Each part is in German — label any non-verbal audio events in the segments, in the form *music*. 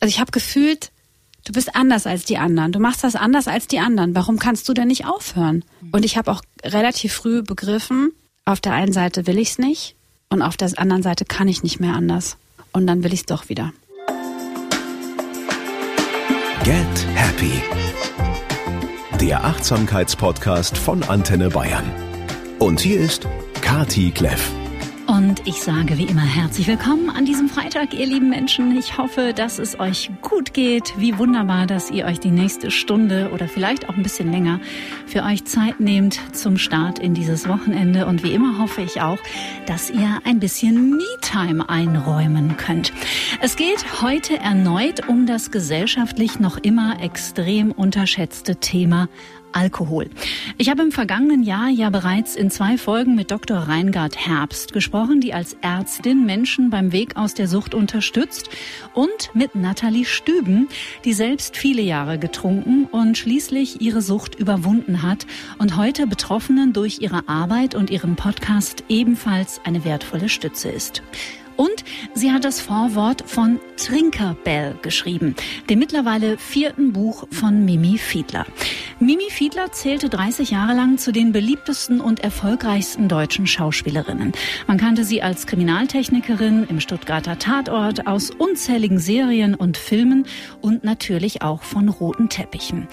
also ich habe gefühlt, du bist anders als die anderen. Du machst das anders als die anderen. Warum kannst du denn nicht aufhören? Und ich habe auch relativ früh begriffen, auf der einen Seite will ich es nicht und auf der anderen Seite kann ich nicht mehr anders. Und dann will ich es doch wieder. Get Happy. Der Achtsamkeitspodcast von Antenne Bayern. Und hier ist Kati Kleff. Und ich sage wie immer herzlich willkommen an diesem Freitag, ihr lieben Menschen. Ich hoffe, dass es euch gut geht. Wie wunderbar, dass ihr euch die nächste Stunde oder vielleicht auch ein bisschen länger für euch Zeit nehmt zum Start in dieses Wochenende. Und wie immer hoffe ich auch, dass ihr ein bisschen Me-Time einräumen könnt. Es geht heute erneut um das gesellschaftlich noch immer extrem unterschätzte Thema Alkohol. Ich habe im vergangenen Jahr ja bereits in zwei Folgen mit Dr. Reingard Herbst gesprochen, die als Ärztin Menschen beim Weg aus der Sucht unterstützt und mit Nathalie Stüben, die selbst viele Jahre getrunken und schließlich ihre Sucht überwunden hat und heute Betroffenen durch ihre Arbeit und ihren Podcast ebenfalls eine wertvolle Stütze ist. Und sie hat das Vorwort von Trinkerbell geschrieben, dem mittlerweile vierten Buch von Mimi Fiedler. Mimi Fiedler zählte 30 Jahre lang zu den beliebtesten und erfolgreichsten deutschen Schauspielerinnen. Man kannte sie als Kriminaltechnikerin im Stuttgarter Tatort aus unzähligen Serien und Filmen und natürlich auch von roten Teppichen.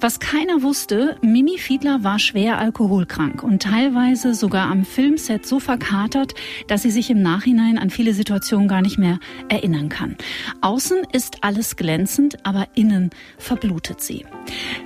Was keiner wusste, Mimi Fiedler war schwer alkoholkrank und teilweise sogar am Filmset so verkatert, dass sie sich im Nachhinein an viele Situationen gar nicht mehr erinnern kann. Außen ist alles glänzend, aber innen verblutet sie.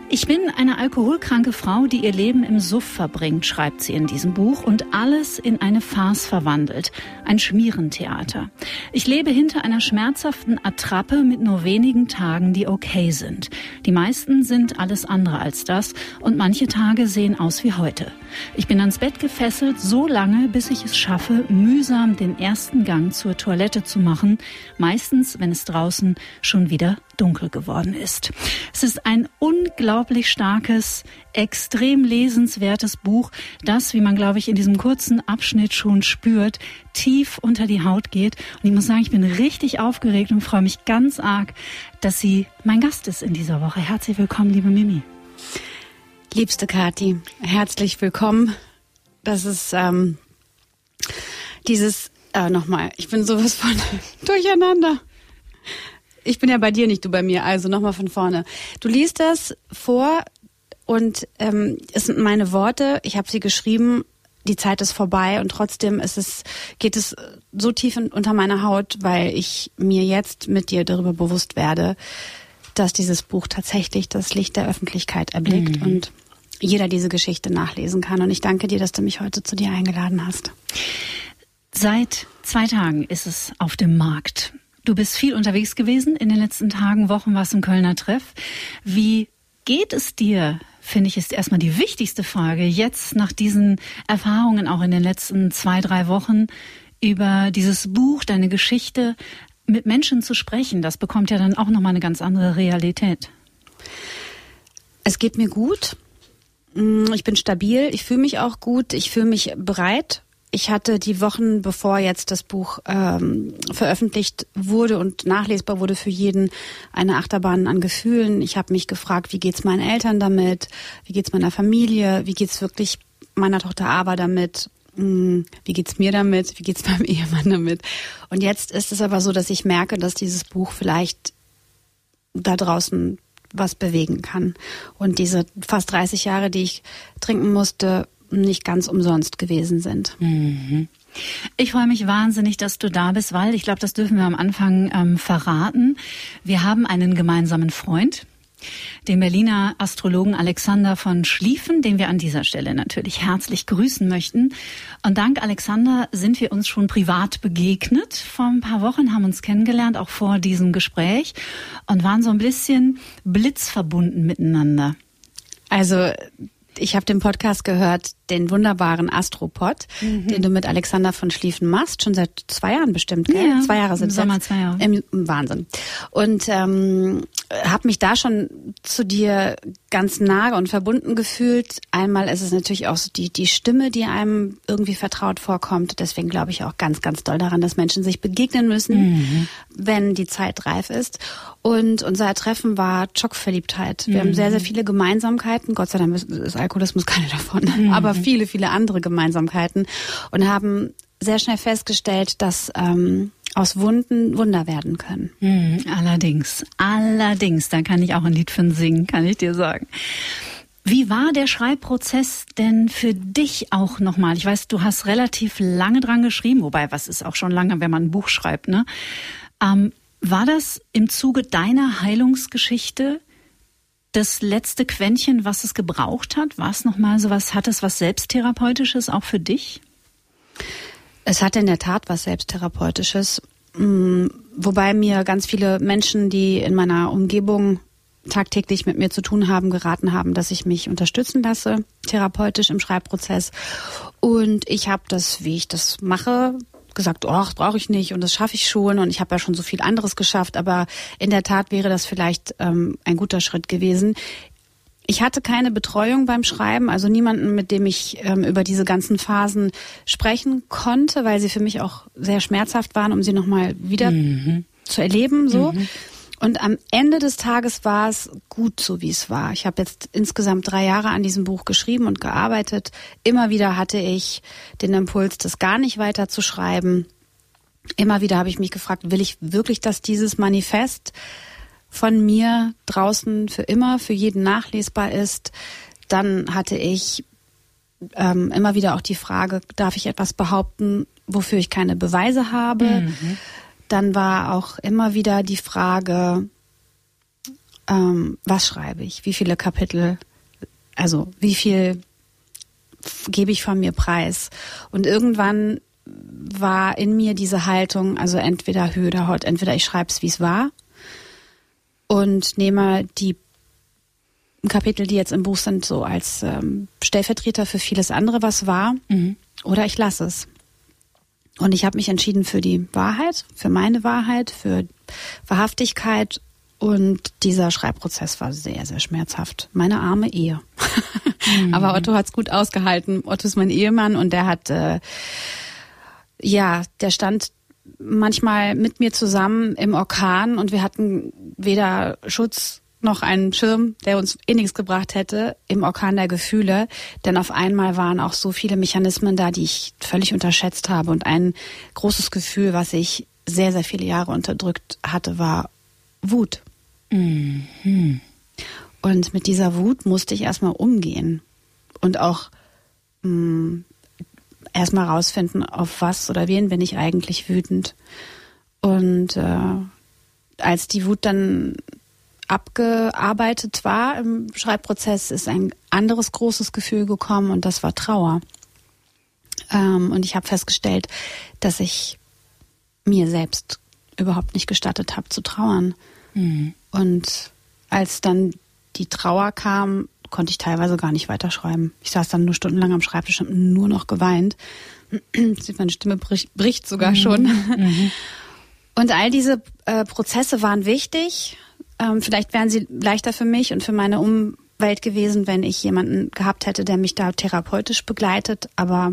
Ich bin eine alkoholkranke Frau, die ihr Leben im Suff verbringt, schreibt sie in diesem Buch und alles in eine Farce verwandelt, ein Schmierentheater. Ich lebe hinter einer schmerzhaften Attrappe mit nur wenigen Tagen, die okay sind. Die meisten sind alles alles andere als das und manche Tage sehen aus wie heute. Ich bin ans Bett gefesselt so lange, bis ich es schaffe, mühsam den ersten Gang zur Toilette zu machen, meistens, wenn es draußen schon wieder dunkel geworden ist. Es ist ein unglaublich starkes, extrem lesenswertes Buch, das, wie man, glaube ich, in diesem kurzen Abschnitt schon spürt, tief unter die Haut geht. Und ich muss sagen, ich bin richtig aufgeregt und freue mich ganz arg, dass sie mein Gast ist in dieser Woche. Herzlich willkommen, liebe Mimi. Liebste Kathi, herzlich willkommen. Das ist ähm, dieses, äh, nochmal, ich bin sowas von *laughs* durcheinander. Ich bin ja bei dir, nicht du bei mir, also nochmal von vorne. Du liest das vor und ähm, es sind meine Worte, ich habe sie geschrieben, die Zeit ist vorbei und trotzdem ist es, geht es so tief in, unter meiner Haut, weil ich mir jetzt mit dir darüber bewusst werde, dass dieses Buch tatsächlich das Licht der Öffentlichkeit erblickt mhm. und jeder diese Geschichte nachlesen kann. Und ich danke dir, dass du mich heute zu dir eingeladen hast. Seit zwei Tagen ist es auf dem Markt. Du bist viel unterwegs gewesen in den letzten Tagen, Wochen, warst im Kölner Treff. Wie geht es dir? Finde ich, ist erstmal die wichtigste Frage. Jetzt nach diesen Erfahrungen auch in den letzten zwei, drei Wochen über dieses Buch, deine Geschichte mit Menschen zu sprechen, das bekommt ja dann auch nochmal eine ganz andere Realität. Es geht mir gut. Ich bin stabil, ich fühle mich auch gut, ich fühle mich bereit. Ich hatte die Wochen, bevor jetzt das Buch ähm, veröffentlicht wurde und nachlesbar wurde für jeden, eine Achterbahn an Gefühlen. Ich habe mich gefragt, wie geht's meinen Eltern damit? Wie geht's meiner Familie? Wie geht's wirklich meiner Tochter Ava damit? Mm, wie geht's mir damit? Wie geht's *laughs* meinem Ehemann damit? Und jetzt ist es aber so, dass ich merke, dass dieses Buch vielleicht da draußen was bewegen kann. Und diese fast 30 Jahre, die ich trinken musste, nicht ganz umsonst gewesen sind. Mhm. Ich freue mich wahnsinnig, dass du da bist, weil ich glaube, das dürfen wir am Anfang ähm, verraten. Wir haben einen gemeinsamen Freund, den Berliner Astrologen Alexander von Schlieffen, den wir an dieser Stelle natürlich herzlich grüßen möchten. Und dank Alexander sind wir uns schon privat begegnet. Vor ein paar Wochen haben uns kennengelernt, auch vor diesem Gespräch, und waren so ein bisschen blitzverbunden miteinander. Also ich habe den Podcast gehört, den wunderbaren Astropod, mhm. den du mit Alexander von Schlieffen machst, schon seit zwei Jahren bestimmt, gell? Ja, zwei Jahre sind Sommer zwei Jahre. Im Wahnsinn. Und ähm, habe mich da schon zu dir ganz nahe und verbunden gefühlt. Einmal ist es natürlich auch so die, die Stimme, die einem irgendwie vertraut vorkommt. Deswegen glaube ich auch ganz, ganz doll daran, dass Menschen sich begegnen müssen, mhm. wenn die Zeit reif ist. Und unser Treffen war Schockverliebtheit. Wir mhm. haben sehr, sehr viele Gemeinsamkeiten. Gott sei Dank ist Alkoholismus *laughs* keine davon. Mhm. Aber viele, viele andere Gemeinsamkeiten. Und haben sehr schnell festgestellt, dass ähm, aus Wunden Wunder werden können. Mhm, allerdings, allerdings, da kann ich auch ein Lied von singen, kann ich dir sagen. Wie war der Schreibprozess denn für dich auch nochmal? Ich weiß, du hast relativ lange dran geschrieben, wobei was ist auch schon lange, wenn man ein Buch schreibt, ne? Ähm, war das im Zuge deiner Heilungsgeschichte das letzte Quäntchen, was es gebraucht hat? War es nochmal so was, hat es was Selbsttherapeutisches auch für dich? Es hat in der Tat was Selbsttherapeutisches, mm, wobei mir ganz viele Menschen, die in meiner Umgebung tagtäglich mit mir zu tun haben, geraten haben, dass ich mich unterstützen lasse, therapeutisch im Schreibprozess. Und ich habe das, wie ich das mache, gesagt, oh, brauche ich nicht und das schaffe ich schon und ich habe ja schon so viel anderes geschafft, aber in der Tat wäre das vielleicht ähm, ein guter Schritt gewesen. Ich hatte keine Betreuung beim Schreiben, also niemanden, mit dem ich ähm, über diese ganzen Phasen sprechen konnte, weil sie für mich auch sehr schmerzhaft waren, um sie nochmal wieder mhm. zu erleben. So. Mhm. Und am Ende des Tages war es gut so, wie es war. Ich habe jetzt insgesamt drei Jahre an diesem Buch geschrieben und gearbeitet. Immer wieder hatte ich den Impuls, das gar nicht weiter zu schreiben. Immer wieder habe ich mich gefragt, will ich wirklich, dass dieses Manifest von mir draußen für immer, für jeden nachlesbar ist. Dann hatte ich ähm, immer wieder auch die Frage, darf ich etwas behaupten, wofür ich keine Beweise habe? Mhm. Dann war auch immer wieder die Frage, ähm, was schreibe ich? Wie viele Kapitel? Also wie viel gebe ich von mir preis? Und irgendwann war in mir diese Haltung, also entweder Höhe oder Haut, entweder ich schreibe es, wie es war, und nehme die Kapitel, die jetzt im Buch sind, so als ähm, Stellvertreter für vieles andere, was war, mhm. oder ich lasse es. Und ich habe mich entschieden für die Wahrheit, für meine Wahrheit, für Wahrhaftigkeit. Und dieser Schreibprozess war sehr, sehr schmerzhaft. Meine arme Ehe. Mhm. Aber Otto hat's gut ausgehalten. Otto ist mein Ehemann und der hat, äh, ja, der stand manchmal mit mir zusammen im Orkan und wir hatten weder Schutz noch einen Schirm, der uns eh nichts gebracht hätte im Orkan der Gefühle. Denn auf einmal waren auch so viele Mechanismen da, die ich völlig unterschätzt habe. Und ein großes Gefühl, was ich sehr, sehr viele Jahre unterdrückt hatte, war Wut. Mhm. Und mit dieser Wut musste ich erstmal umgehen. Und auch mh, mm, erstmal rausfinden, auf was oder wen bin ich eigentlich wütend. Und äh, als die Wut dann abgearbeitet war im Schreibprozess, ist ein anderes großes Gefühl gekommen und das war Trauer. Ähm, und ich habe festgestellt, dass ich mir selbst überhaupt nicht gestattet habe zu trauern. Mhm. Und als dann die Trauer kam, konnte ich teilweise gar nicht weiterschreiben. Ich saß dann nur stundenlang am Schreibtisch und nur noch geweint. *clears throat* Meine Stimme bricht, bricht sogar mhm. schon. Mhm. Und all diese äh, Prozesse waren wichtig. Ähm, vielleicht wären sie leichter für mich und für meine Umwelt gewesen, wenn ich jemanden gehabt hätte, der mich da therapeutisch begleitet. Aber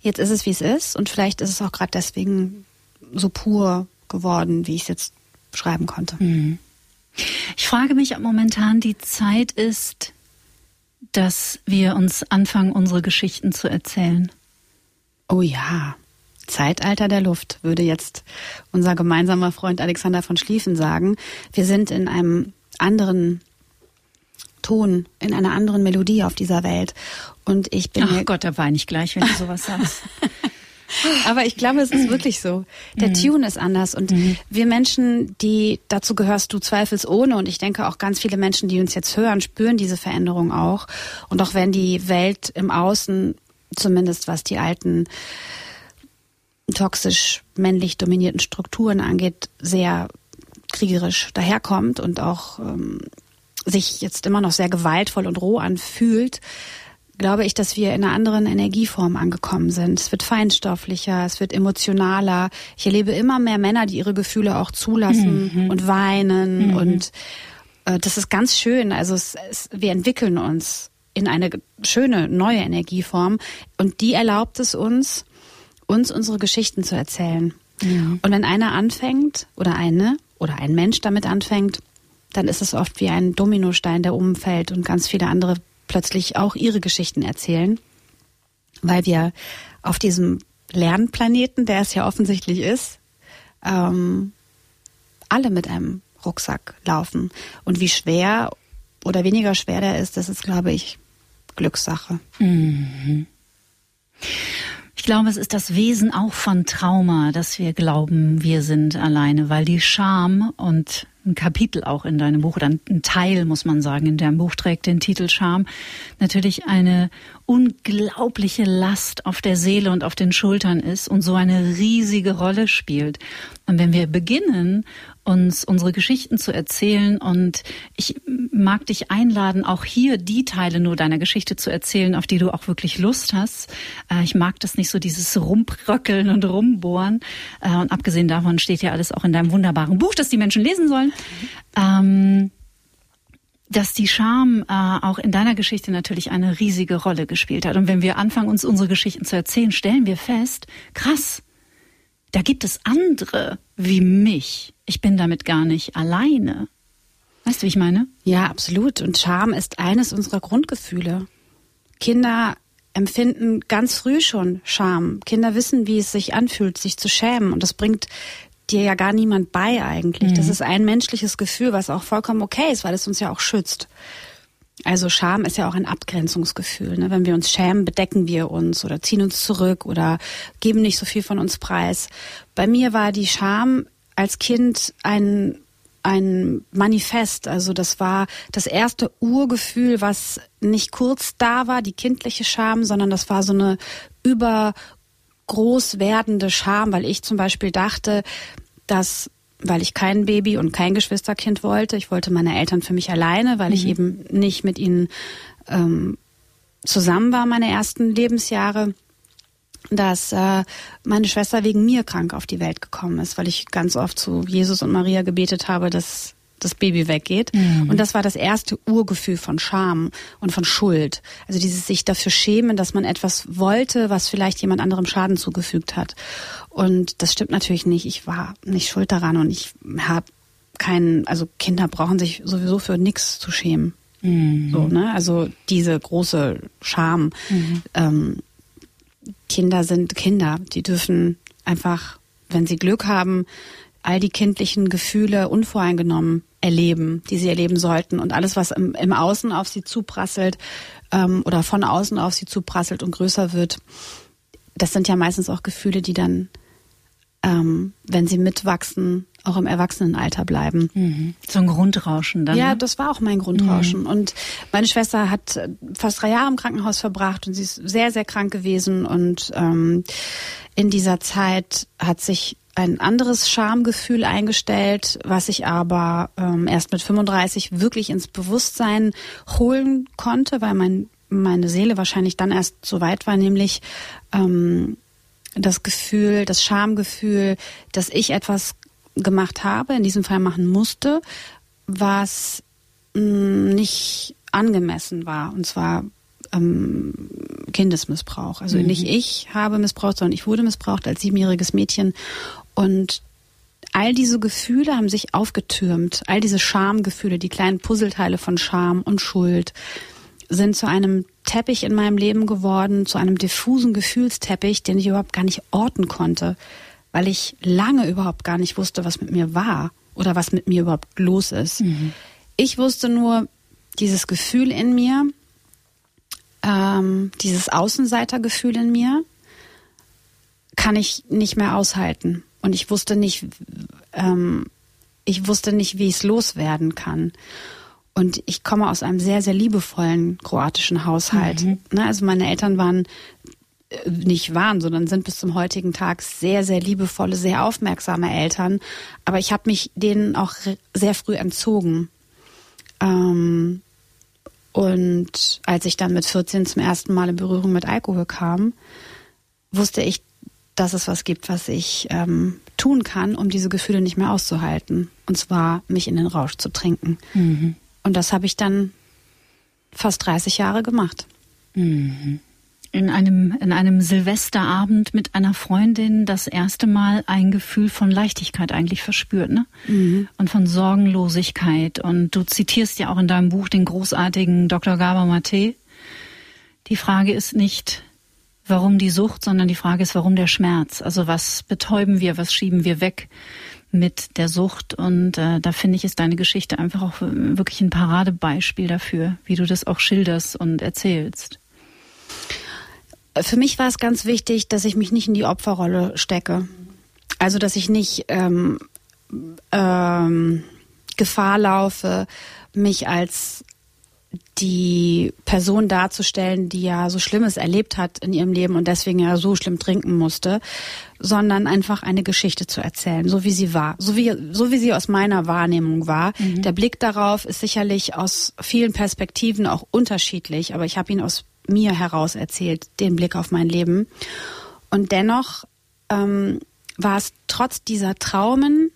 jetzt ist es, wie es ist. Und vielleicht ist es auch gerade deswegen so pur geworden, wie ich es jetzt schreiben konnte. Mhm. Ich frage mich, ob momentan die Zeit ist, dass wir uns anfangen, unsere Geschichten zu erzählen? Oh ja, Zeitalter der Luft, würde jetzt unser gemeinsamer Freund Alexander von Schlieffen sagen. Wir sind in einem anderen Ton, in einer anderen Melodie auf dieser Welt. Und ich bin. Ach Gott, da weine ich gleich, wenn du sowas sagst. *laughs* Aber ich glaube, es ist wirklich so. Der mhm. Tune ist anders und mhm. wir Menschen, die dazu gehörst du zweifelsohne und ich denke auch ganz viele Menschen, die uns jetzt hören, spüren diese Veränderung auch. Und auch wenn die Welt im Außen, zumindest was die alten toxisch männlich dominierten Strukturen angeht, sehr kriegerisch daherkommt und auch ähm, sich jetzt immer noch sehr gewaltvoll und roh anfühlt, glaube ich, dass wir in einer anderen Energieform angekommen sind. Es wird feinstofflicher, es wird emotionaler. Ich erlebe immer mehr Männer, die ihre Gefühle auch zulassen mhm. und weinen mhm. und äh, das ist ganz schön. Also es, es, wir entwickeln uns in eine schöne neue Energieform und die erlaubt es uns, uns unsere Geschichten zu erzählen. Ja. Und wenn einer anfängt oder eine oder ein Mensch damit anfängt, dann ist es oft wie ein Dominostein, der umfällt und ganz viele andere plötzlich auch ihre Geschichten erzählen, weil wir auf diesem Lernplaneten, der es ja offensichtlich ist, ähm, alle mit einem Rucksack laufen. Und wie schwer oder weniger schwer der ist, das ist, glaube ich, Glückssache. Mhm. Ich glaube, es ist das Wesen auch von Trauma, dass wir glauben, wir sind alleine, weil die Scham und ein Kapitel auch in deinem Buch oder ein Teil, muss man sagen, in deinem Buch trägt den Titel Scham, natürlich eine unglaubliche Last auf der Seele und auf den Schultern ist und so eine riesige Rolle spielt. Und wenn wir beginnen, uns unsere Geschichten zu erzählen und ich mag dich einladen, auch hier die Teile nur deiner Geschichte zu erzählen, auf die du auch wirklich Lust hast. Äh, ich mag das nicht so, dieses Rumbröckeln und Rumbohren. Äh, und abgesehen davon steht ja alles auch in deinem wunderbaren Buch, das die Menschen lesen sollen. Ähm, dass die Scham äh, auch in deiner Geschichte natürlich eine riesige Rolle gespielt hat. Und wenn wir anfangen, uns unsere Geschichten zu erzählen, stellen wir fest, krass, da gibt es andere wie mich. Ich bin damit gar nicht alleine. Weißt du, wie ich meine? Ja, absolut. Und Scham ist eines unserer Grundgefühle. Kinder empfinden ganz früh schon Scham. Kinder wissen, wie es sich anfühlt, sich zu schämen. Und das bringt dir ja gar niemand bei eigentlich. Mhm. Das ist ein menschliches Gefühl, was auch vollkommen okay ist, weil es uns ja auch schützt. Also Scham ist ja auch ein Abgrenzungsgefühl. Ne? Wenn wir uns schämen, bedecken wir uns oder ziehen uns zurück oder geben nicht so viel von uns preis. Bei mir war die Scham als Kind ein ein Manifest. Also das war das erste Urgefühl, was nicht kurz da war, die kindliche Scham, sondern das war so eine übergroß werdende Scham, weil ich zum Beispiel dachte, dass weil ich kein Baby und kein Geschwisterkind wollte. Ich wollte meine Eltern für mich alleine, weil mhm. ich eben nicht mit ihnen ähm, zusammen war meine ersten Lebensjahre dass äh, meine Schwester wegen mir krank auf die Welt gekommen ist, weil ich ganz oft zu Jesus und Maria gebetet habe, dass das Baby weggeht. Mhm. Und das war das erste Urgefühl von Scham und von Schuld. Also dieses sich dafür schämen, dass man etwas wollte, was vielleicht jemand anderem Schaden zugefügt hat. Und das stimmt natürlich nicht. Ich war nicht schuld daran und ich habe keinen, also Kinder brauchen sich sowieso für nichts zu schämen. Mhm. So, ne? Also diese große Scham. Mhm. Ähm, Kinder sind Kinder. Die dürfen einfach, wenn sie Glück haben, all die kindlichen Gefühle unvoreingenommen erleben, die sie erleben sollten. Und alles, was im, im Außen auf sie zuprasselt ähm, oder von außen auf sie zuprasselt und größer wird, das sind ja meistens auch Gefühle, die dann, ähm, wenn sie mitwachsen, auch im Erwachsenenalter bleiben. Mhm. So ein Grundrauschen dann. Ja, ne? das war auch mein Grundrauschen. Mhm. Und meine Schwester hat fast drei Jahre im Krankenhaus verbracht und sie ist sehr, sehr krank gewesen. Und ähm, in dieser Zeit hat sich ein anderes Schamgefühl eingestellt, was ich aber ähm, erst mit 35 wirklich ins Bewusstsein holen konnte, weil mein, meine Seele wahrscheinlich dann erst so weit war, nämlich ähm, das Gefühl, das Schamgefühl, dass ich etwas gemacht habe, in diesem Fall machen musste, was mh, mm, nicht angemessen war. Und zwar ähm, Kindesmissbrauch. Also mhm. nicht ich habe missbraucht, sondern ich wurde missbraucht als siebenjähriges Mädchen. Und all diese Gefühle haben sich aufgetürmt. All diese Schamgefühle, die kleinen Puzzleteile von Scham und Schuld sind zu einem Teppich in meinem Leben geworden, zu einem diffusen Gefühlsteppich, den ich überhaupt gar nicht orten konnte weil ich lange überhaupt gar nicht wusste, was mit mir war oder was mit mir überhaupt los ist. Mhm. Ich wusste nur, dieses Gefühl in mir, ähm, dieses Außenseitergefühl in mir, kann ich nicht mehr aushalten. Und ich wusste nicht, ähm, ich wusste nicht, wie ich es loswerden kann. Und ich komme aus einem sehr, sehr liebevollen kroatischen Haushalt. Mhm. Ne, also meine Eltern waren nicht waren, sondern sind bis zum heutigen Tag sehr, sehr liebevolle, sehr aufmerksame Eltern. Aber ich habe mich denen auch sehr früh entzogen. Ähm, und als ich dann mit 14 zum ersten Mal in Berührung mit Alkohol kam, wusste ich, dass es was gibt, was ich ähm, tun kann, um diese Gefühle nicht mehr auszuhalten. Und zwar mich in den Rausch zu trinken. Mhm. Und das habe ich dann fast 30 Jahre gemacht. Mhm. In einem, in einem Silvesterabend mit einer Freundin das erste Mal ein Gefühl von Leichtigkeit eigentlich verspürt, ne? Mhm. Und von Sorgenlosigkeit. Und du zitierst ja auch in deinem Buch den großartigen Dr. Gaber Mate. Die Frage ist nicht, warum die Sucht, sondern die Frage ist, warum der Schmerz? Also was betäuben wir, was schieben wir weg mit der Sucht? Und äh, da finde ich, ist deine Geschichte einfach auch wirklich ein Paradebeispiel dafür, wie du das auch schilderst und erzählst. Für mich war es ganz wichtig, dass ich mich nicht in die Opferrolle stecke. Also dass ich nicht ähm, ähm, Gefahr laufe, mich als die Person darzustellen, die ja so Schlimmes erlebt hat in ihrem Leben und deswegen ja so schlimm trinken musste, sondern einfach eine Geschichte zu erzählen, so wie sie war, so wie, so wie sie aus meiner Wahrnehmung war. Mhm. Der Blick darauf ist sicherlich aus vielen Perspektiven auch unterschiedlich, aber ich habe ihn aus mir heraus erzählt, den Blick auf mein Leben. Und dennoch ähm, war es trotz dieser Traumen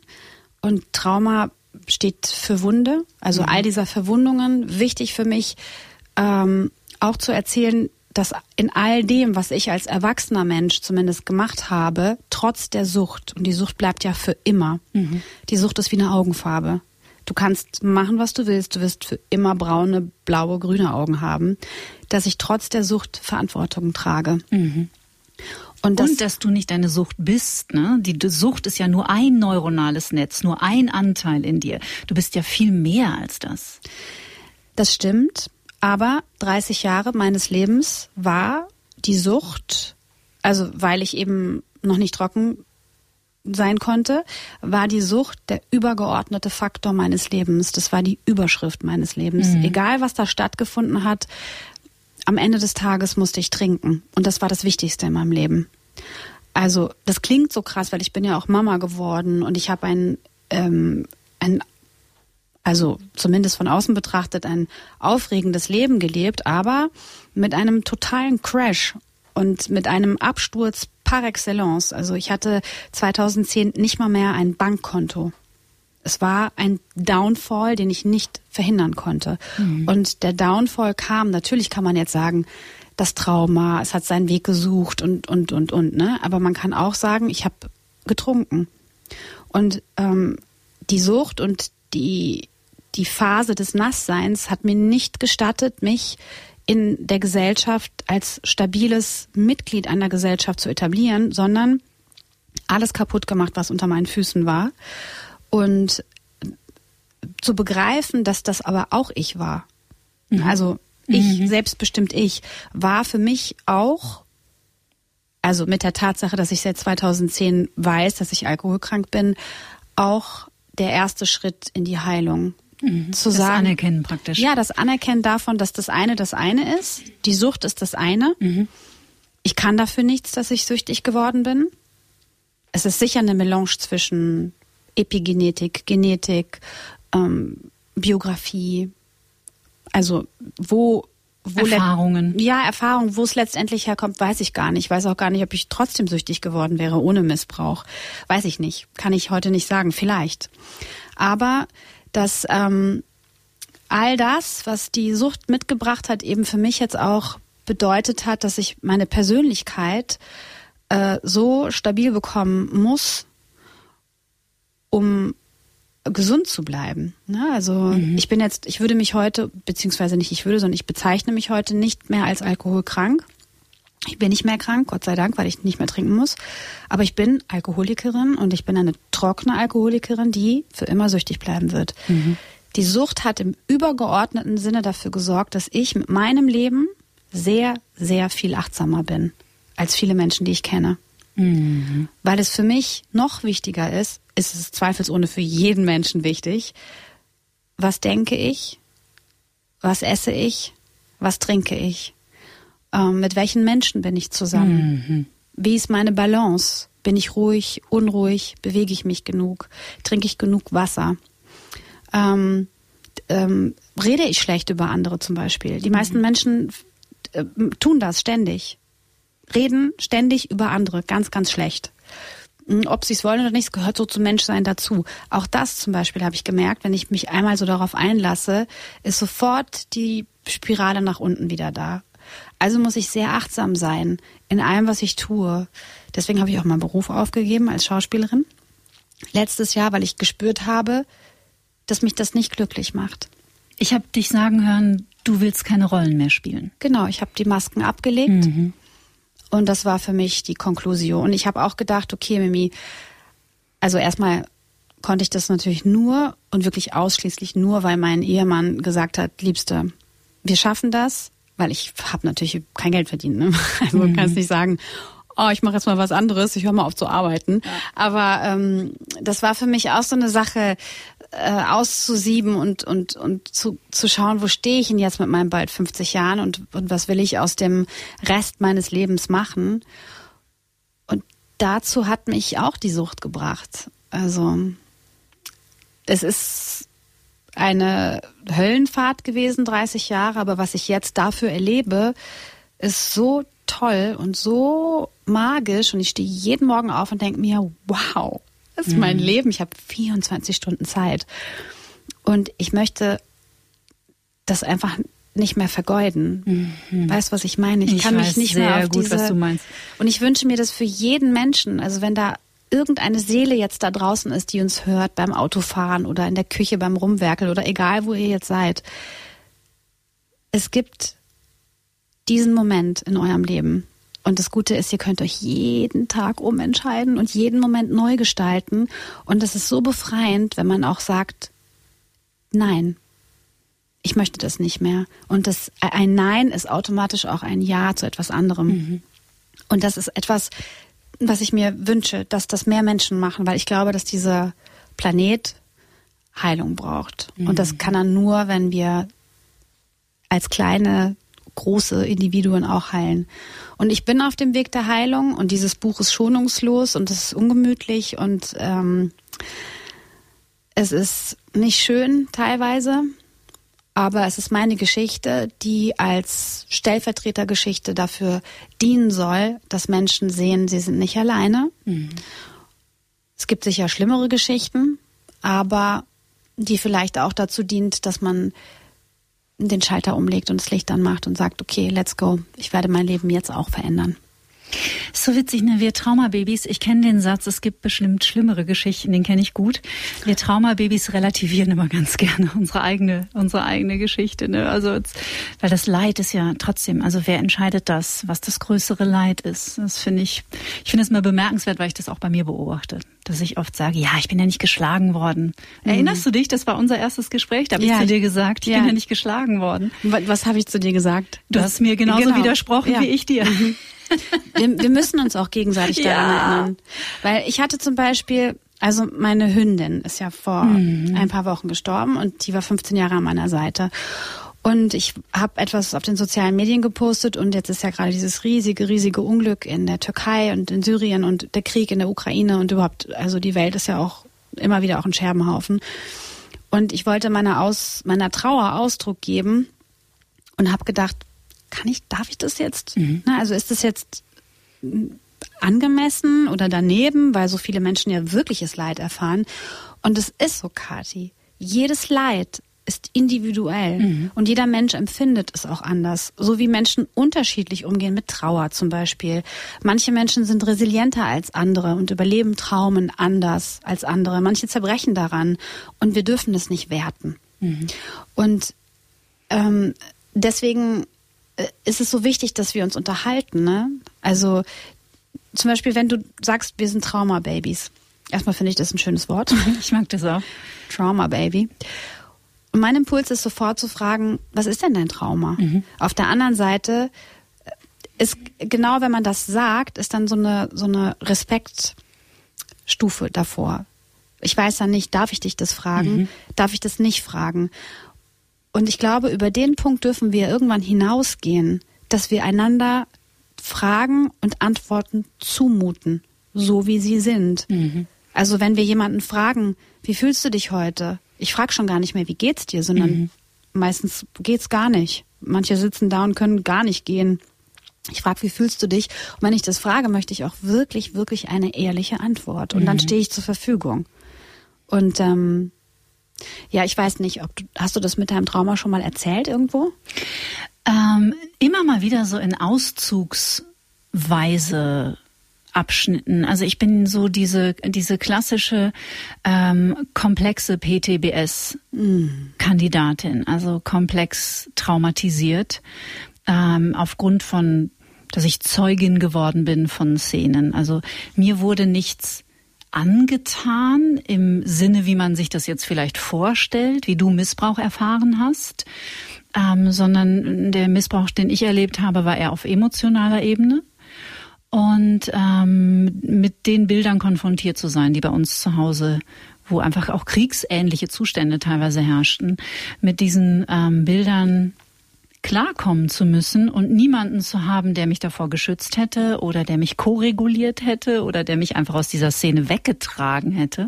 und Trauma steht für Wunde, also mhm. all dieser Verwundungen, wichtig für mich ähm, auch zu erzählen, dass in all dem, was ich als erwachsener Mensch zumindest gemacht habe, trotz der Sucht, und die Sucht bleibt ja für immer, mhm. die Sucht ist wie eine Augenfarbe. Du kannst machen, was du willst, du wirst für immer braune, blaue, grüne Augen haben, dass ich trotz der Sucht Verantwortung trage. Mhm. Und, das, und dass du nicht deine Sucht bist. Ne? Die Sucht ist ja nur ein neuronales Netz, nur ein Anteil in dir. Du bist ja viel mehr als das. Das stimmt. Aber 30 Jahre meines Lebens war die Sucht, also weil ich eben noch nicht trocken sein konnte, war die Sucht der übergeordnete Faktor meines Lebens. Das war die Überschrift meines Lebens. Mhm. Egal, was da stattgefunden hat, am Ende des Tages musste ich trinken. Und das war das Wichtigste in meinem Leben. Also, das klingt so krass, weil ich bin ja auch Mama geworden und ich habe ein, ähm, ein, also zumindest von außen betrachtet, ein aufregendes Leben gelebt, aber mit einem totalen Crash und mit einem Absturz par excellence. Also ich hatte 2010 nicht mal mehr ein Bankkonto es war ein Downfall, den ich nicht verhindern konnte. Mhm. Und der Downfall kam, natürlich kann man jetzt sagen, das Trauma, es hat seinen Weg gesucht und, und, und, und, ne? Aber man kann auch sagen, ich habe getrunken. Und ähm, die Sucht und die, die Phase des Nassseins hat mir nicht gestattet, mich in der Gesellschaft als stabiles Mitglied einer Gesellschaft zu etablieren, sondern alles kaputt gemacht, was unter meinen Füßen war. Und zu begreifen, dass das aber auch ich war. Mhm. Also ich, mhm. selbstbestimmt ich, war für mich auch, also mit der Tatsache, dass ich seit 2010 weiß, dass ich alkoholkrank bin, auch der erste Schritt in die Heilung. Mhm. Zu das sagen, Anerkennen praktisch. Ja, das Anerkennen davon, dass das eine das eine ist, die Sucht ist das eine. Mhm. Ich kann dafür nichts, dass ich süchtig geworden bin. Es ist sicher eine Melange zwischen Epigenetik, Genetik, ähm, Biografie, also wo wo Erfahrungen. Ja, Erfahrungen. Wo es letztendlich herkommt, weiß ich gar nicht. Ich weiß auch gar nicht, ob ich trotzdem süchtig geworden wäre ohne Missbrauch. Weiß ich nicht. Kann ich heute nicht sagen. Vielleicht. Aber dass ähm, all das, was die Sucht mitgebracht hat, eben für mich jetzt auch bedeutet hat, dass ich meine Persönlichkeit äh, so stabil bekommen muss, um gesund zu bleiben. Ne? Also mhm. ich bin jetzt, ich würde mich heute, beziehungsweise nicht ich würde, sondern ich bezeichne mich heute nicht mehr als alkoholkrank. Ich bin nicht mehr krank, Gott sei Dank, weil ich nicht mehr trinken muss. Aber ich bin Alkoholikerin und ich bin eine trockene Alkoholikerin, die für immer süchtig bleiben wird. Mhm. Die Sucht hat im übergeordneten Sinne dafür gesorgt, dass ich mit meinem Leben sehr, sehr viel achtsamer bin als viele Menschen, die ich kenne. Mhm. Weil es für mich noch wichtiger ist, ist es zweifelsohne für jeden Menschen wichtig, was denke ich, was esse ich, was trinke ich, ähm, mit welchen Menschen bin ich zusammen, mhm. wie ist meine Balance, bin ich ruhig, unruhig, bewege ich mich genug, trinke ich genug Wasser. Ähm, ähm, rede ich schlecht über andere zum Beispiel. Die meisten mhm. Menschen äh, tun das ständig reden ständig über andere, ganz, ganz schlecht. Ob sie es wollen oder nicht, es gehört so zum Menschsein dazu. Auch das zum Beispiel habe ich gemerkt, wenn ich mich einmal so darauf einlasse, ist sofort die Spirale nach unten wieder da. Also muss ich sehr achtsam sein in allem, was ich tue. Deswegen habe ich auch meinen Beruf aufgegeben als Schauspielerin. Letztes Jahr, weil ich gespürt habe, dass mich das nicht glücklich macht. Ich habe dich sagen hören, du willst keine Rollen mehr spielen. Genau, ich habe die Masken abgelegt. Mhm. Und das war für mich die Konklusion. Und ich habe auch gedacht, okay, Mimi, also erstmal konnte ich das natürlich nur und wirklich ausschließlich nur, weil mein Ehemann gesagt hat, Liebste, wir schaffen das, weil ich habe natürlich kein Geld verdient. Ne? *laughs* Also mhm. kannst nicht sagen, oh, ich mache jetzt mal was anderes, ich höre mal auf zu arbeiten. Ja. Aber ähm, das war für mich auch so eine Sache, äh, auszusieben und, und, und zu, zu schauen, wo stehe ich denn jetzt mit meinen bald 50 Jahren und, und was will ich aus dem Rest meines Lebens machen. Und dazu hat mich auch die Sucht gebracht. Also es ist eine Höllenfahrt gewesen, 30 Jahre, aber was ich jetzt dafür erlebe, ist so toll und so magisch und ich stehe jeden Morgen auf und denke mir, wow, das ist mhm. mein Leben. Ich habe 24 Stunden Zeit. Und ich möchte das einfach nicht mehr vergeuden. Mhm. Weißt du, was ich meine? Ich, ich kann mich nicht mehr auf gut, diese... was du meinst. Und ich wünsche mir das für jeden Menschen. Also wenn da irgendeine Seele jetzt da draußen ist, die uns hört beim Autofahren oder in der Küche beim Rumwerkeln oder egal, wo ihr jetzt seid. Es gibt diesen Moment in eurem Leben. Und das Gute ist, ihr könnt euch jeden Tag umentscheiden und jeden Moment neu gestalten. Und es ist so befreiend, wenn man auch sagt, nein, ich möchte das nicht mehr. Und das, ein Nein ist automatisch auch ein Ja zu etwas anderem. Mhm. Und das ist etwas, was ich mir wünsche, dass das mehr Menschen machen, weil ich glaube, dass dieser Planet Heilung braucht. Mhm. Und das kann er nur, wenn wir als kleine große Individuen auch heilen. Und ich bin auf dem Weg der Heilung und dieses Buch ist schonungslos und es ist ungemütlich und ähm, es ist nicht schön teilweise, aber es ist meine Geschichte, die als Stellvertretergeschichte dafür dienen soll, dass Menschen sehen, sie sind nicht alleine. Mhm. Es gibt sicher schlimmere Geschichten, aber die vielleicht auch dazu dient, dass man den Schalter umlegt und das Licht anmacht und sagt, okay, let's go. Ich werde mein Leben jetzt auch verändern. So witzig, ne? Wir Traumababys, ich kenne den Satz, es gibt bestimmt schlimmere Geschichten, den kenne ich gut. Wir Traumababys relativieren immer ganz gerne *laughs* unsere eigene, unsere eigene Geschichte, ne? Also, weil das Leid ist ja trotzdem, also wer entscheidet das, was das größere Leid ist? Das finde ich, ich finde es mal bemerkenswert, weil ich das auch bei mir beobachte dass ich oft sage, ja, ich bin ja nicht geschlagen worden. Mhm. Erinnerst du dich? Das war unser erstes Gespräch. Da habe ja. ich zu dir gesagt, ich ja. bin ja nicht geschlagen worden. Was habe ich zu dir gesagt? Du hast mir genauso genau. widersprochen ja. wie ich dir. Mhm. Wir, wir, müssen uns auch gegenseitig daran erinnern. Weil ich hatte zum Beispiel, also meine Hündin ist ja vor mhm. ein paar Wochen gestorben und die war 15 Jahre an meiner Seite. Und ich habe etwas auf den sozialen Medien gepostet und jetzt ist ja gerade dieses riesige, riesige Unglück in der Türkei und in Syrien und der Krieg in der Ukraine und überhaupt, also die Welt ist ja auch immer wieder auch ein Scherbenhaufen. Und ich wollte meiner, Aus, meiner Trauer Ausdruck geben und habe gedacht, kann ich, darf ich das jetzt? Mhm. Na, also ist das jetzt angemessen oder daneben, weil so viele Menschen ja wirkliches Leid erfahren. Und es ist so, Kati. Jedes Leid ist individuell mhm. und jeder Mensch empfindet es auch anders. So wie Menschen unterschiedlich umgehen mit Trauer zum Beispiel. Manche Menschen sind resilienter als andere und überleben Traumen anders als andere. Manche zerbrechen daran und wir dürfen es nicht werten. Mhm. Und ähm, deswegen ist es so wichtig, dass wir uns unterhalten. Ne? Also zum Beispiel, wenn du sagst, wir sind Trauma-Babys. Erstmal finde ich das ein schönes Wort. *laughs* Ich mag das auch. Trauma-Baby. Und mein Impuls ist sofort zu fragen, was ist denn dein Trauma? Mhm. Auf der anderen Seite ist genau, wenn man das sagt, ist dann so eine, so eine Respektstufe davor. Ich weiß dann nicht, darf ich dich das fragen? Mhm. Darf ich das nicht fragen? Und ich glaube, über den Punkt dürfen wir irgendwann hinausgehen, dass wir einander Fragen und Antworten zumuten, so wie sie sind. Mhm. Also wenn wir jemanden fragen, wie fühlst du dich heute? ich frage schon gar nicht mehr, wie geht's dir, sondern mhm. meistens geht's gar nicht. Manche sitzen da und können gar nicht gehen. Ich frage, wie fühlst du dich? Und wenn ich das frage, möchte ich auch wirklich, wirklich eine ehrliche Antwort. Und dann Mhm. stehe ich zur Verfügung. Und ähm, ja, ich weiß nicht, ob du hast du das mit deinem Trauma schon mal erzählt irgendwo? Ähm, immer mal wieder so in Auszugsweise Abschnitten. Also ich bin so diese diese klassische ähm, komplexe PTBS-Kandidatin, also komplex traumatisiert ähm, aufgrund von, dass ich Zeugin geworden bin von Szenen. Also mir wurde nichts angetan im Sinne, wie man sich das jetzt vielleicht vorstellt, wie du Missbrauch erfahren hast, ähm, sondern der Missbrauch, den ich erlebt habe, war eher auf emotionaler Ebene. Und ähm, mit den Bildern konfrontiert zu sein, die bei uns zu Hause, wo einfach auch kriegsähnliche Zustände teilweise herrschten, mit diesen ähm, Bildern klarkommen zu müssen und niemanden zu haben, der mich davor geschützt hätte oder der mich koreguliert hätte oder der mich einfach aus dieser Szene weggetragen hätte.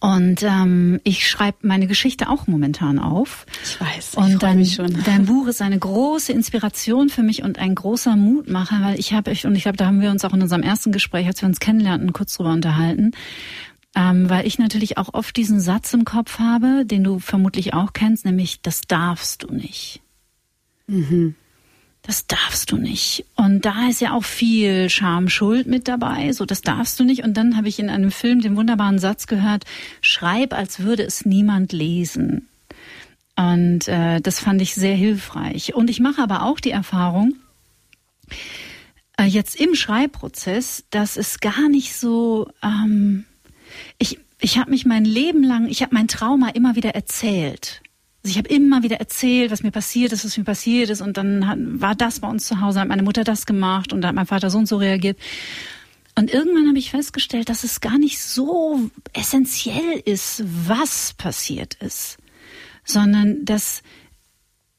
Und ähm, ich schreibe meine Geschichte auch momentan auf. Ich weiß. Und ich freue dein, mich schon. *laughs* dein Buch ist eine große Inspiration für mich und ein großer Mutmacher, weil ich habe, und ich glaube, da haben wir uns auch in unserem ersten Gespräch, als wir uns kennenlernten, kurz drüber unterhalten, ähm, weil ich natürlich auch oft diesen Satz im Kopf habe, den du vermutlich auch kennst, nämlich, das darfst du nicht. Das darfst du nicht. Und da ist ja auch viel Scham, Schuld mit dabei. So, das darfst du nicht. Und dann habe ich in einem Film den wunderbaren Satz gehört: Schreib, als würde es niemand lesen. Und äh, das fand ich sehr hilfreich. Und ich mache aber auch die Erfahrung, äh, jetzt im Schreibprozess, dass es gar nicht so. Ähm, ich ich habe mich mein Leben lang, ich habe mein Trauma immer wieder erzählt. Also ich habe immer wieder erzählt, was mir passiert ist, was mir passiert ist. Und dann hat, war das bei uns zu Hause, hat meine Mutter das gemacht und da hat mein Vater so und so reagiert. Und irgendwann habe ich festgestellt, dass es gar nicht so essentiell ist, was passiert ist, sondern dass,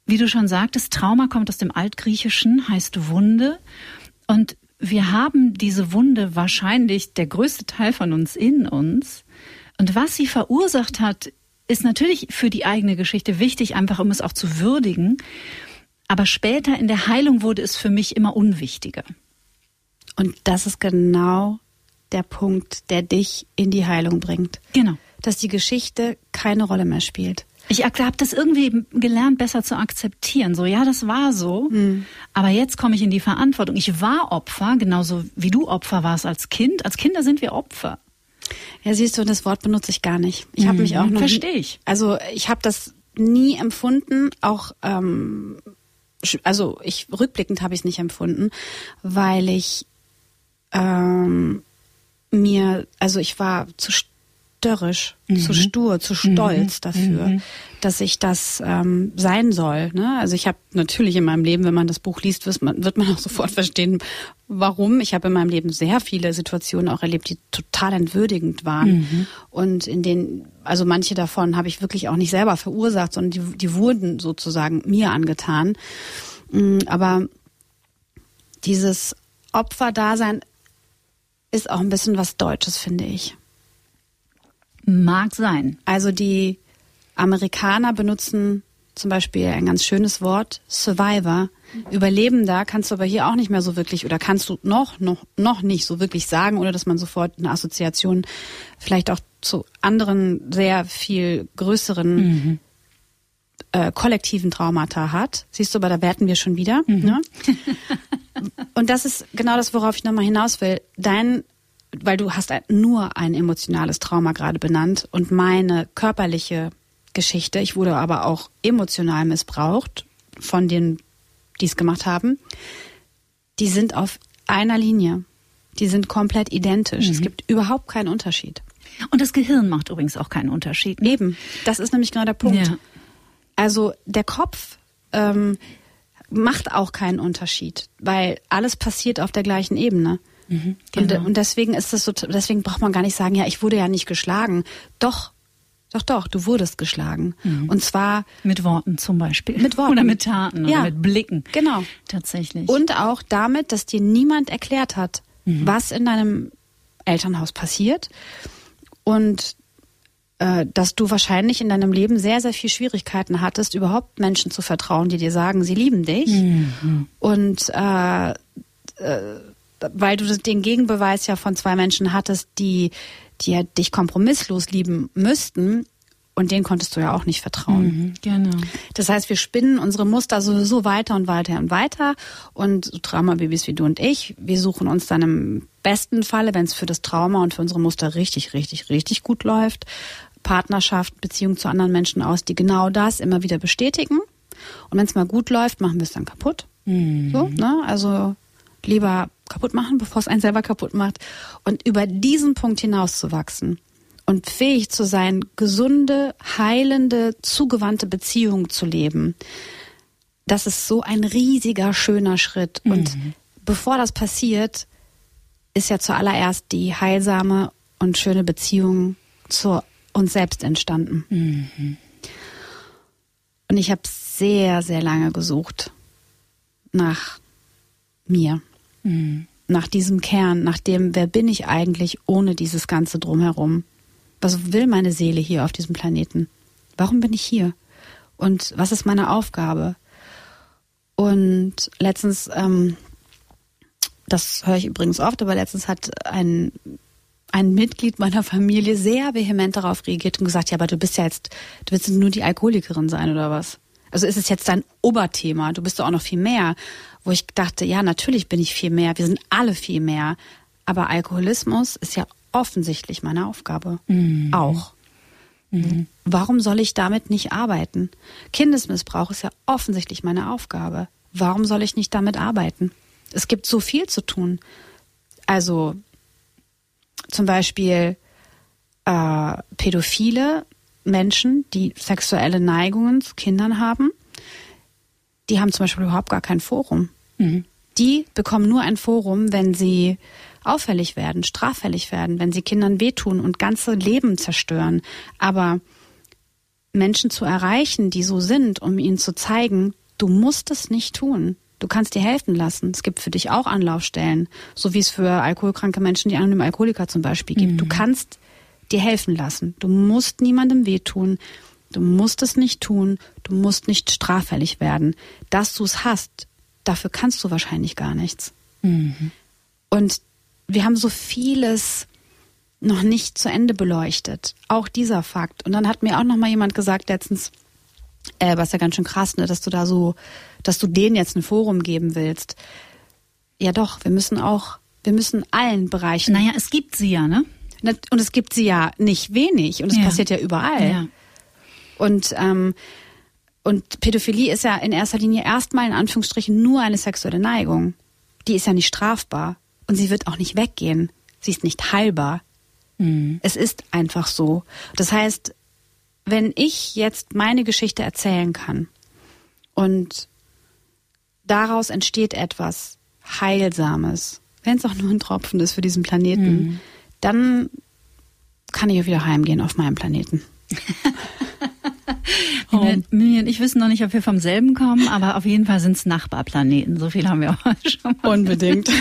wie du schon sagtest, Trauma kommt aus dem Altgriechischen, heißt Wunde. Und wir haben diese Wunde wahrscheinlich, der größte Teil von uns in uns. Und was sie verursacht hat, ist natürlich für die eigene Geschichte wichtig, einfach um es auch zu würdigen. Aber später in der Heilung wurde es für mich immer unwichtiger. Und das ist genau der Punkt, der dich in die Heilung bringt. Genau. Dass die Geschichte keine Rolle mehr spielt. Ich habe das irgendwie gelernt, besser zu akzeptieren. So, ja, das war so. Aber jetzt komme ich in die Verantwortung. Ich war Opfer, genauso wie du Opfer warst als Kind. Als Kinder sind wir Opfer. Ja, siehst du, das Wort benutze ich gar nicht. Ich habe mich auch noch. Verstehe ich. Also ich habe das nie empfunden, auch ähm, also ich rückblickend habe ich es nicht empfunden, weil ich ähm, mir, also ich war zu störrisch, zu stur, zu stolz dafür, dass ich das ähm, sein soll. Ne? Also ich habe natürlich in meinem Leben, wenn man das Buch liest, wird man, wird man auch *laughs* sofort verstehen, warum. Ich habe in meinem Leben sehr viele Situationen auch erlebt, die total entwürdigend waren. Und in denen, also manche davon habe ich wirklich auch nicht selber verursacht, sondern die, die wurden sozusagen mir angetan. Mm, Aber dieses Opferdasein ist auch ein bisschen was Deutsches, finde ich. Mag sein. Also die Amerikaner benutzen zum Beispiel ein ganz schönes Wort, Survivor. Überlebender kannst du aber hier auch nicht mehr so wirklich oder kannst du noch, noch, noch nicht so wirklich sagen, oder dass man sofort eine Assoziation vielleicht auch zu anderen sehr viel größeren äh, kollektiven Traumata hat. Siehst du, aber da werten wir schon wieder. Ne? *laughs* Und das ist genau das, worauf ich nochmal hinaus will. Dein, weil du hast nur ein emotionales Trauma gerade benannt und meine körperliche Geschichte, ich wurde aber auch emotional missbraucht von denen, die es gemacht haben, die sind auf einer Linie. Die sind komplett identisch. Es gibt überhaupt keinen Unterschied. Und das Gehirn macht übrigens auch keinen Unterschied. Ne? Eben, das ist nämlich genau der Punkt. Ja. Also der Kopf ähm, macht auch keinen Unterschied, weil alles passiert auf der gleichen Ebene. Und, genau. und deswegen ist das so, deswegen braucht man gar nicht sagen, ja, ich wurde ja nicht geschlagen. Doch, doch, doch, du wurdest geschlagen. Und zwar Mit Worten zum Beispiel. Mit Worten. Oder mit Taten Ja. oder mit Blicken. Genau. Tatsächlich. Und auch damit, dass dir niemand erklärt hat, was in deinem Elternhaus passiert. Und äh, dass du wahrscheinlich in deinem Leben sehr, sehr viel Schwierigkeiten hattest, überhaupt Menschen zu vertrauen, die dir sagen, sie lieben dich. Mhm. Und äh, äh, weil du den Gegenbeweis ja von zwei Menschen hattest, die, die ja dich kompromisslos lieben müssten, und denen konntest du ja auch nicht vertrauen. Mhm, genau. Das heißt, wir spinnen unsere Muster sowieso weiter und weiter und weiter. Und so Traumababys wie du und ich, wir suchen uns dann im besten Falle, wenn es für das Trauma und für unsere Muster richtig, richtig, richtig gut läuft, Partnerschaft, Beziehung zu anderen Menschen aus, die genau das immer wieder bestätigen. Und wenn es mal gut läuft, machen wir es dann kaputt. Mhm. So, ne? Also lieber kaputt machen, bevor es einen selber kaputt macht. Und über diesen Punkt hinaus zu wachsen und fähig zu sein, gesunde, heilende, zugewandte Beziehungen zu leben. Das ist so ein riesiger, schöner Schritt. Mhm. Und bevor das passiert, ist ja zuallererst die heilsame und schöne Beziehung zu uns selbst entstanden. Mhm. Und ich habe sehr, sehr lange gesucht nach mir. Nach diesem Kern, nach dem, wer bin ich eigentlich ohne dieses ganze drumherum. Was will meine Seele hier auf diesem Planeten? Warum bin ich hier? Und was ist meine Aufgabe? Und letztens, ähm, das höre ich übrigens oft, aber letztens hat ein ein Mitglied meiner Familie sehr vehement darauf reagiert und gesagt, ja, aber du bist ja jetzt, du willst nur die Alkoholikerin sein oder was? Also ist es jetzt dein Oberthema? Du bist doch auch noch viel mehr. Wo ich dachte, ja, natürlich bin ich viel mehr. Wir sind alle viel mehr. Aber Alkoholismus ist ja offensichtlich meine Aufgabe. Mhm. Auch. Mhm. Warum soll ich damit nicht arbeiten? Kindesmissbrauch ist ja offensichtlich meine Aufgabe. Warum soll ich nicht damit arbeiten? Es gibt so viel zu tun. Also zum Beispiel äh, pädophile Menschen, die sexuelle Neigungen zu Kindern haben, die haben zum Beispiel überhaupt gar kein Forum. Mhm. Die bekommen nur ein Forum, wenn sie auffällig werden, straffällig werden, wenn sie Kindern wehtun und ganze Leben zerstören. Aber Menschen zu erreichen, die so sind, um ihnen zu zeigen, du musst es nicht tun. Du kannst dir helfen lassen. Es gibt für dich auch Anlaufstellen, so wie es für alkoholkranke Menschen die anonymen Alkoholiker zum Beispiel gibt. Mhm. Du kannst dir helfen lassen. Du musst niemandem wehtun. Du musst es nicht tun. Du musst nicht straffällig werden. Dass du es hast, dafür kannst du wahrscheinlich gar nichts. Mhm. Und wir haben so vieles noch nicht zu Ende beleuchtet. Auch dieser Fakt. Und dann hat mir auch noch mal jemand gesagt letztens, äh, was ja ganz schön krass, ne, dass du da so, dass du denen jetzt ein Forum geben willst. Ja doch, wir müssen auch, wir müssen allen Bereichen. Naja, es gibt sie ja, ne? Und es gibt sie ja nicht wenig und es ja. passiert ja überall. Ja. Und ähm, und Pädophilie ist ja in erster Linie erstmal in Anführungsstrichen nur eine sexuelle Neigung. Die ist ja nicht strafbar und sie wird auch nicht weggehen. Sie ist nicht heilbar. Mhm. Es ist einfach so. Das heißt, wenn ich jetzt meine Geschichte erzählen kann und daraus entsteht etwas Heilsames, wenn es auch nur ein Tropfen ist für diesen Planeten, mhm. Dann kann ich auch wieder heimgehen auf meinem Planeten. *laughs* Mimi und ich wissen noch nicht, ob wir vom selben kommen, aber auf jeden Fall sind es Nachbarplaneten. So viel haben wir auch *laughs* schon mal. Unbedingt. *laughs*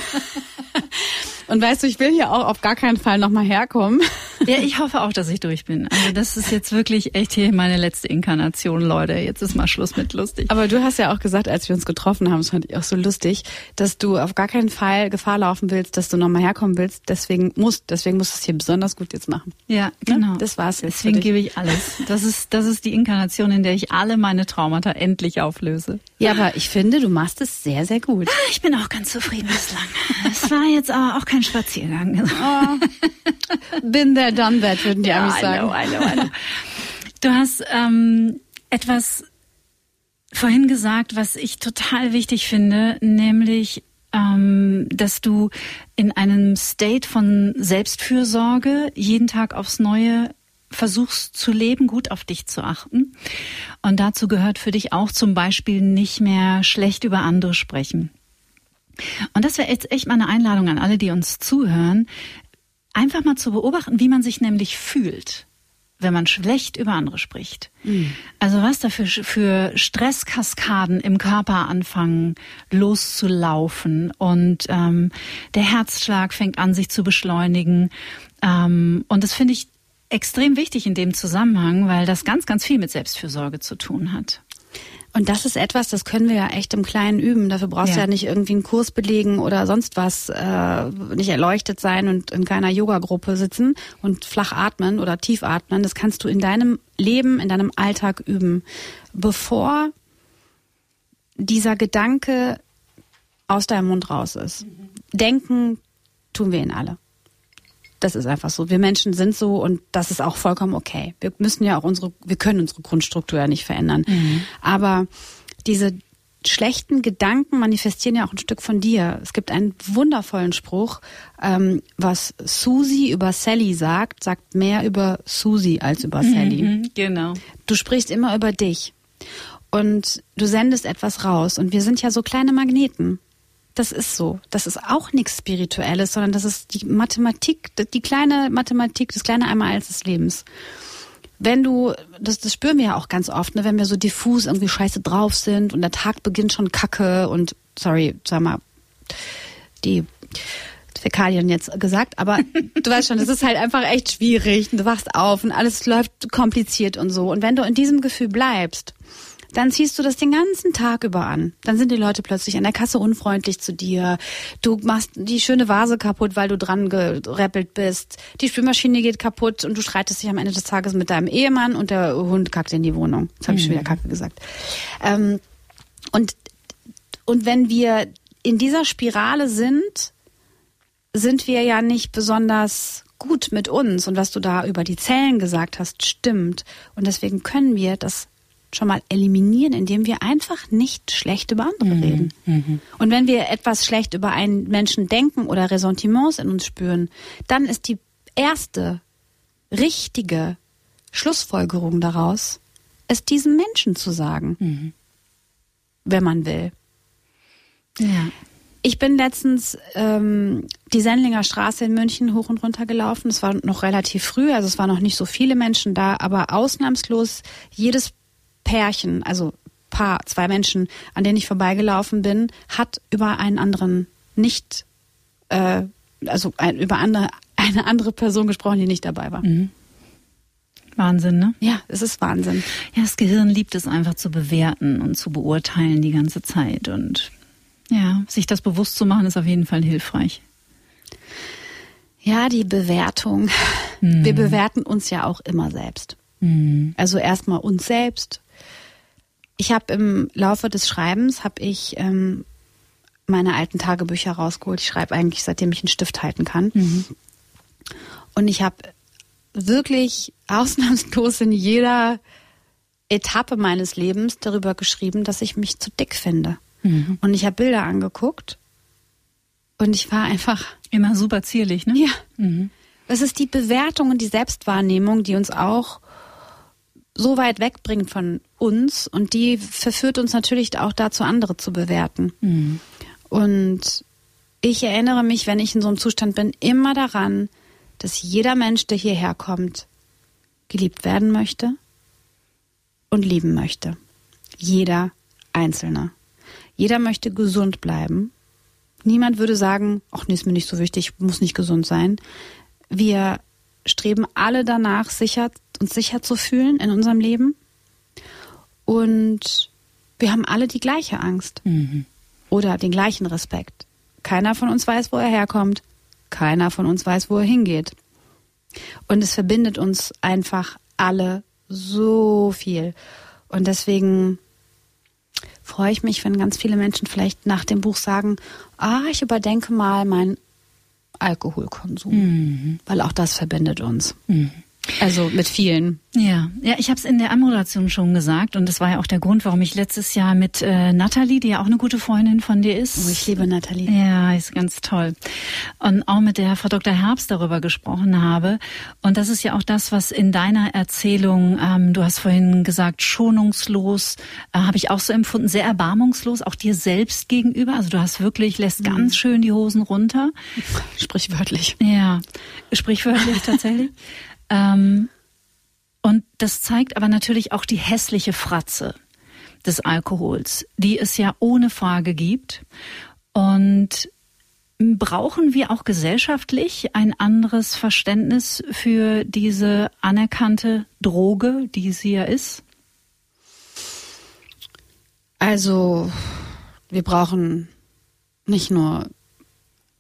Und weißt du, ich will hier auch auf gar keinen Fall nochmal herkommen. Ja, ich hoffe auch, dass ich durch bin. Also das ist jetzt wirklich echt hier meine letzte Inkarnation, Leute. Jetzt ist mal Schluss mit lustig. Aber du hast ja auch gesagt, als wir uns getroffen haben, das fand ich auch so lustig, dass du auf gar keinen Fall Gefahr laufen willst, dass du nochmal herkommen willst. Deswegen musst, deswegen musst du es hier besonders gut jetzt machen. Ja, ne? genau. Das war's jetzt. Deswegen gebe ich alles. Das ist, das ist die Inkarnation, in der ich alle meine Traumata endlich auflöse. Ja, aber ich finde, du machst es sehr, sehr gut. Ah, ich bin auch ganz zufrieden bislang. Es war jetzt aber auch kein Spaziergang. Oh, *laughs* bin there, done that, würden die ja, Amis sagen. I know, I know, I know. Du hast ähm, etwas vorhin gesagt, was ich total wichtig finde, nämlich ähm, dass du in einem State von Selbstfürsorge jeden Tag aufs Neue versuchst zu leben, gut auf dich zu achten. Und dazu gehört für dich auch zum Beispiel nicht mehr schlecht über andere sprechen. Und das wäre jetzt echt mal eine Einladung an alle, die uns zuhören, einfach mal zu beobachten, wie man sich nämlich fühlt, wenn man schlecht über andere spricht. Mhm. Also was da für, für Stresskaskaden im Körper anfangen loszulaufen und ähm, der Herzschlag fängt an, sich zu beschleunigen. Ähm, und das finde ich extrem wichtig in dem Zusammenhang, weil das ganz, ganz viel mit Selbstfürsorge zu tun hat. Und das ist etwas, das können wir ja echt im Kleinen üben. Dafür brauchst ja. du ja nicht irgendwie einen Kurs belegen oder sonst was, äh, nicht erleuchtet sein und in keiner Yoga-Gruppe sitzen und flach atmen oder tief atmen. Das kannst du in deinem Leben, in deinem Alltag üben, bevor dieser Gedanke aus deinem Mund raus ist. Denken tun wir ihn alle. Das ist einfach so. Wir Menschen sind so und das ist auch vollkommen okay. Wir müssen ja auch unsere, wir können unsere Grundstruktur ja nicht verändern. Mhm. Aber diese schlechten Gedanken manifestieren ja auch ein Stück von dir. Es gibt einen wundervollen Spruch, ähm, was Susi über Sally sagt, sagt mehr über Susi als über Sally. Mhm, genau. Du sprichst immer über dich und du sendest etwas raus und wir sind ja so kleine Magneten. Das ist so. Das ist auch nichts Spirituelles, sondern das ist die Mathematik, die kleine Mathematik, das kleine Einmal des Lebens. Wenn du, das, das spüren wir ja auch ganz oft, ne, wenn wir so diffus irgendwie scheiße drauf sind und der Tag beginnt schon kacke und, sorry, sag mal, die Fäkalien jetzt gesagt, aber *laughs* du weißt schon, das ist halt einfach echt schwierig. Du wachst auf und alles läuft kompliziert und so. Und wenn du in diesem Gefühl bleibst, dann ziehst du das den ganzen Tag über an. Dann sind die Leute plötzlich an der Kasse unfreundlich zu dir. Du machst die schöne Vase kaputt, weil du dran gereppelt bist. Die Spülmaschine geht kaputt und du streitest dich am Ende des Tages mit deinem Ehemann und der Hund kackt in die Wohnung. Jetzt habe ich schon wieder mhm. Kacke gesagt. Ähm, und, und wenn wir in dieser Spirale sind, sind wir ja nicht besonders gut mit uns. Und was du da über die Zellen gesagt hast, stimmt. Und deswegen können wir das schon mal eliminieren, indem wir einfach nicht schlecht über andere mhm. reden. Mhm. Und wenn wir etwas schlecht über einen Menschen denken oder Ressentiments in uns spüren, dann ist die erste richtige Schlussfolgerung daraus, es diesem Menschen zu sagen, mhm. wenn man will. Ja. Ich bin letztens ähm, die Sendlinger Straße in München hoch und runter gelaufen. Es war noch relativ früh, also es waren noch nicht so viele Menschen da, aber ausnahmslos jedes Pärchen, also Paar, zwei Menschen, an denen ich vorbeigelaufen bin, hat über einen anderen nicht, äh, also ein, über andere, *laughs* eine andere Person gesprochen, die nicht dabei war. Mhm. Wahnsinn, ne? Ja, es ist Wahnsinn. Ja, das Gehirn liebt es einfach zu bewerten und zu beurteilen die ganze Zeit. Und ja, sich das bewusst zu machen, ist auf jeden Fall hilfreich. Ja, die Bewertung. Mhm. Wir bewerten uns ja auch immer selbst. Mhm. Also erstmal uns selbst, ich habe im Laufe des Schreibens habe ich ähm, meine alten Tagebücher rausgeholt. Ich schreibe eigentlich seitdem ich einen Stift halten kann. Mhm. Und ich habe wirklich ausnahmslos in jeder Etappe meines Lebens darüber geschrieben, dass ich mich zu dick finde. Mhm. Und ich habe Bilder angeguckt und ich war einfach immer super zierlich, ne? Ja. Mhm. Es ist die Bewertung und die Selbstwahrnehmung, die uns auch so weit wegbringt von uns und die verführt uns natürlich auch dazu, andere zu bewerten. Mhm. Und ich erinnere mich, wenn ich in so einem Zustand bin, immer daran, dass jeder Mensch, der hierher kommt, geliebt werden möchte und lieben möchte. Jeder Einzelne. Jeder möchte gesund bleiben. Niemand würde sagen, ach nee, ist mir nicht so wichtig, muss nicht gesund sein. Wir streben alle danach, sicher uns sicher zu fühlen in unserem Leben. Und wir haben alle die gleiche Angst mhm. oder den gleichen Respekt. Keiner von uns weiß, wo er herkommt. Keiner von uns weiß, wo er hingeht. Und es verbindet uns einfach alle so viel. Und deswegen freue ich mich, wenn ganz viele Menschen vielleicht nach dem Buch sagen, ah, ich überdenke mal meinen Alkoholkonsum, mhm. weil auch das verbindet uns. Mhm. Also mit vielen. Ja, ja, ich habe es in der Anmoderation schon gesagt und das war ja auch der Grund, warum ich letztes Jahr mit äh, Nathalie, die ja auch eine gute Freundin von dir ist. Oh, ich liebe Nathalie. Ja, ist ganz toll. Und auch mit der Frau Dr. Herbst darüber gesprochen habe. Und das ist ja auch das, was in deiner Erzählung, ähm, du hast vorhin gesagt, schonungslos, äh, habe ich auch so empfunden, sehr erbarmungslos, auch dir selbst gegenüber. Also du hast wirklich, lässt mhm. ganz schön die Hosen runter. Sprichwörtlich. Ja, sprichwörtlich tatsächlich. *laughs* Ähm, und das zeigt aber natürlich auch die hässliche Fratze des Alkohols, die es ja ohne Frage gibt. Und Brauchen wir auch gesellschaftlich ein anderes Verständnis für diese anerkannte Droge, die sie ja ist? Also, wir brauchen nicht nur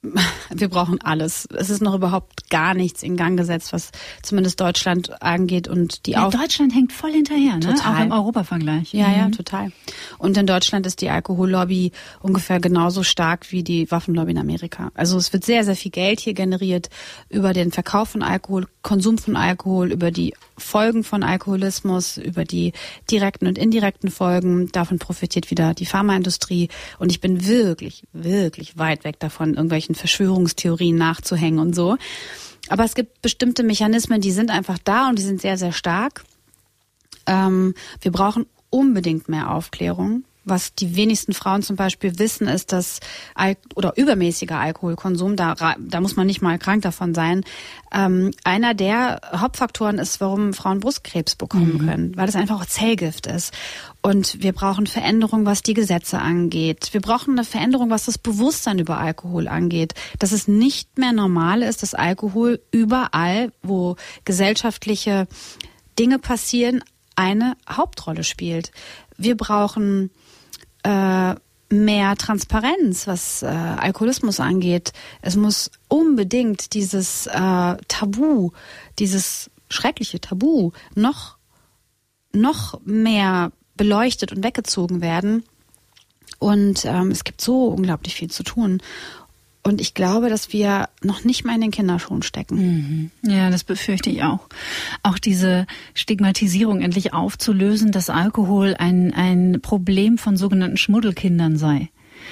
*laughs* wir brauchen alles. Es ist noch überhaupt gar nichts in Gang gesetzt, was zumindest Deutschland angeht und die ja, Deutschland hängt voll hinterher, ne? Total. Auch im Europavergleich. Ja, mhm. ja, total. Und in Deutschland ist die Alkohollobby ungefähr genauso stark wie die Waffenlobby in Amerika. Also es wird sehr, sehr viel Geld hier generiert über den Verkauf von Alkohol, Konsum von Alkohol, über die Folgen von Alkoholismus, über die direkten und indirekten Folgen. Davon profitiert wieder die Pharmaindustrie. Und ich bin wirklich, wirklich weit weg davon, irgendwelchen Verschwörungstheorien nachzuhängen und so. Aber es gibt bestimmte Mechanismen, die sind einfach da und die sind sehr, sehr stark. Ähm, wir brauchen unbedingt mehr Aufklärung. Was die wenigsten Frauen zum Beispiel wissen, ist, dass Al oder übermäßiger Alkoholkonsum, da, da muss man nicht mal krank davon sein, ähm, einer der Hauptfaktoren ist, warum Frauen Brustkrebs bekommen mhm. können, weil das einfach auch Zellgift ist. Und wir brauchen Veränderung, was die Gesetze angeht. Wir brauchen eine Veränderung, was das Bewusstsein über Alkohol angeht. Dass es nicht mehr normal ist, dass Alkohol überall, wo gesellschaftliche Dinge passieren, eine Hauptrolle spielt. Wir brauchen äh, mehr Transparenz, was äh, Alkoholismus angeht. Es muss unbedingt dieses äh, Tabu, dieses schreckliche Tabu noch noch mehr beleuchtet und weggezogen werden. Und ähm, es gibt so unglaublich viel zu tun. Und ich glaube, dass wir noch nicht mal in den Kinderschuhen stecken. Mhm. Ja, das befürchte ich auch. Auch diese Stigmatisierung endlich aufzulösen, dass Alkohol ein, ein Problem von sogenannten Schmuddelkindern sei.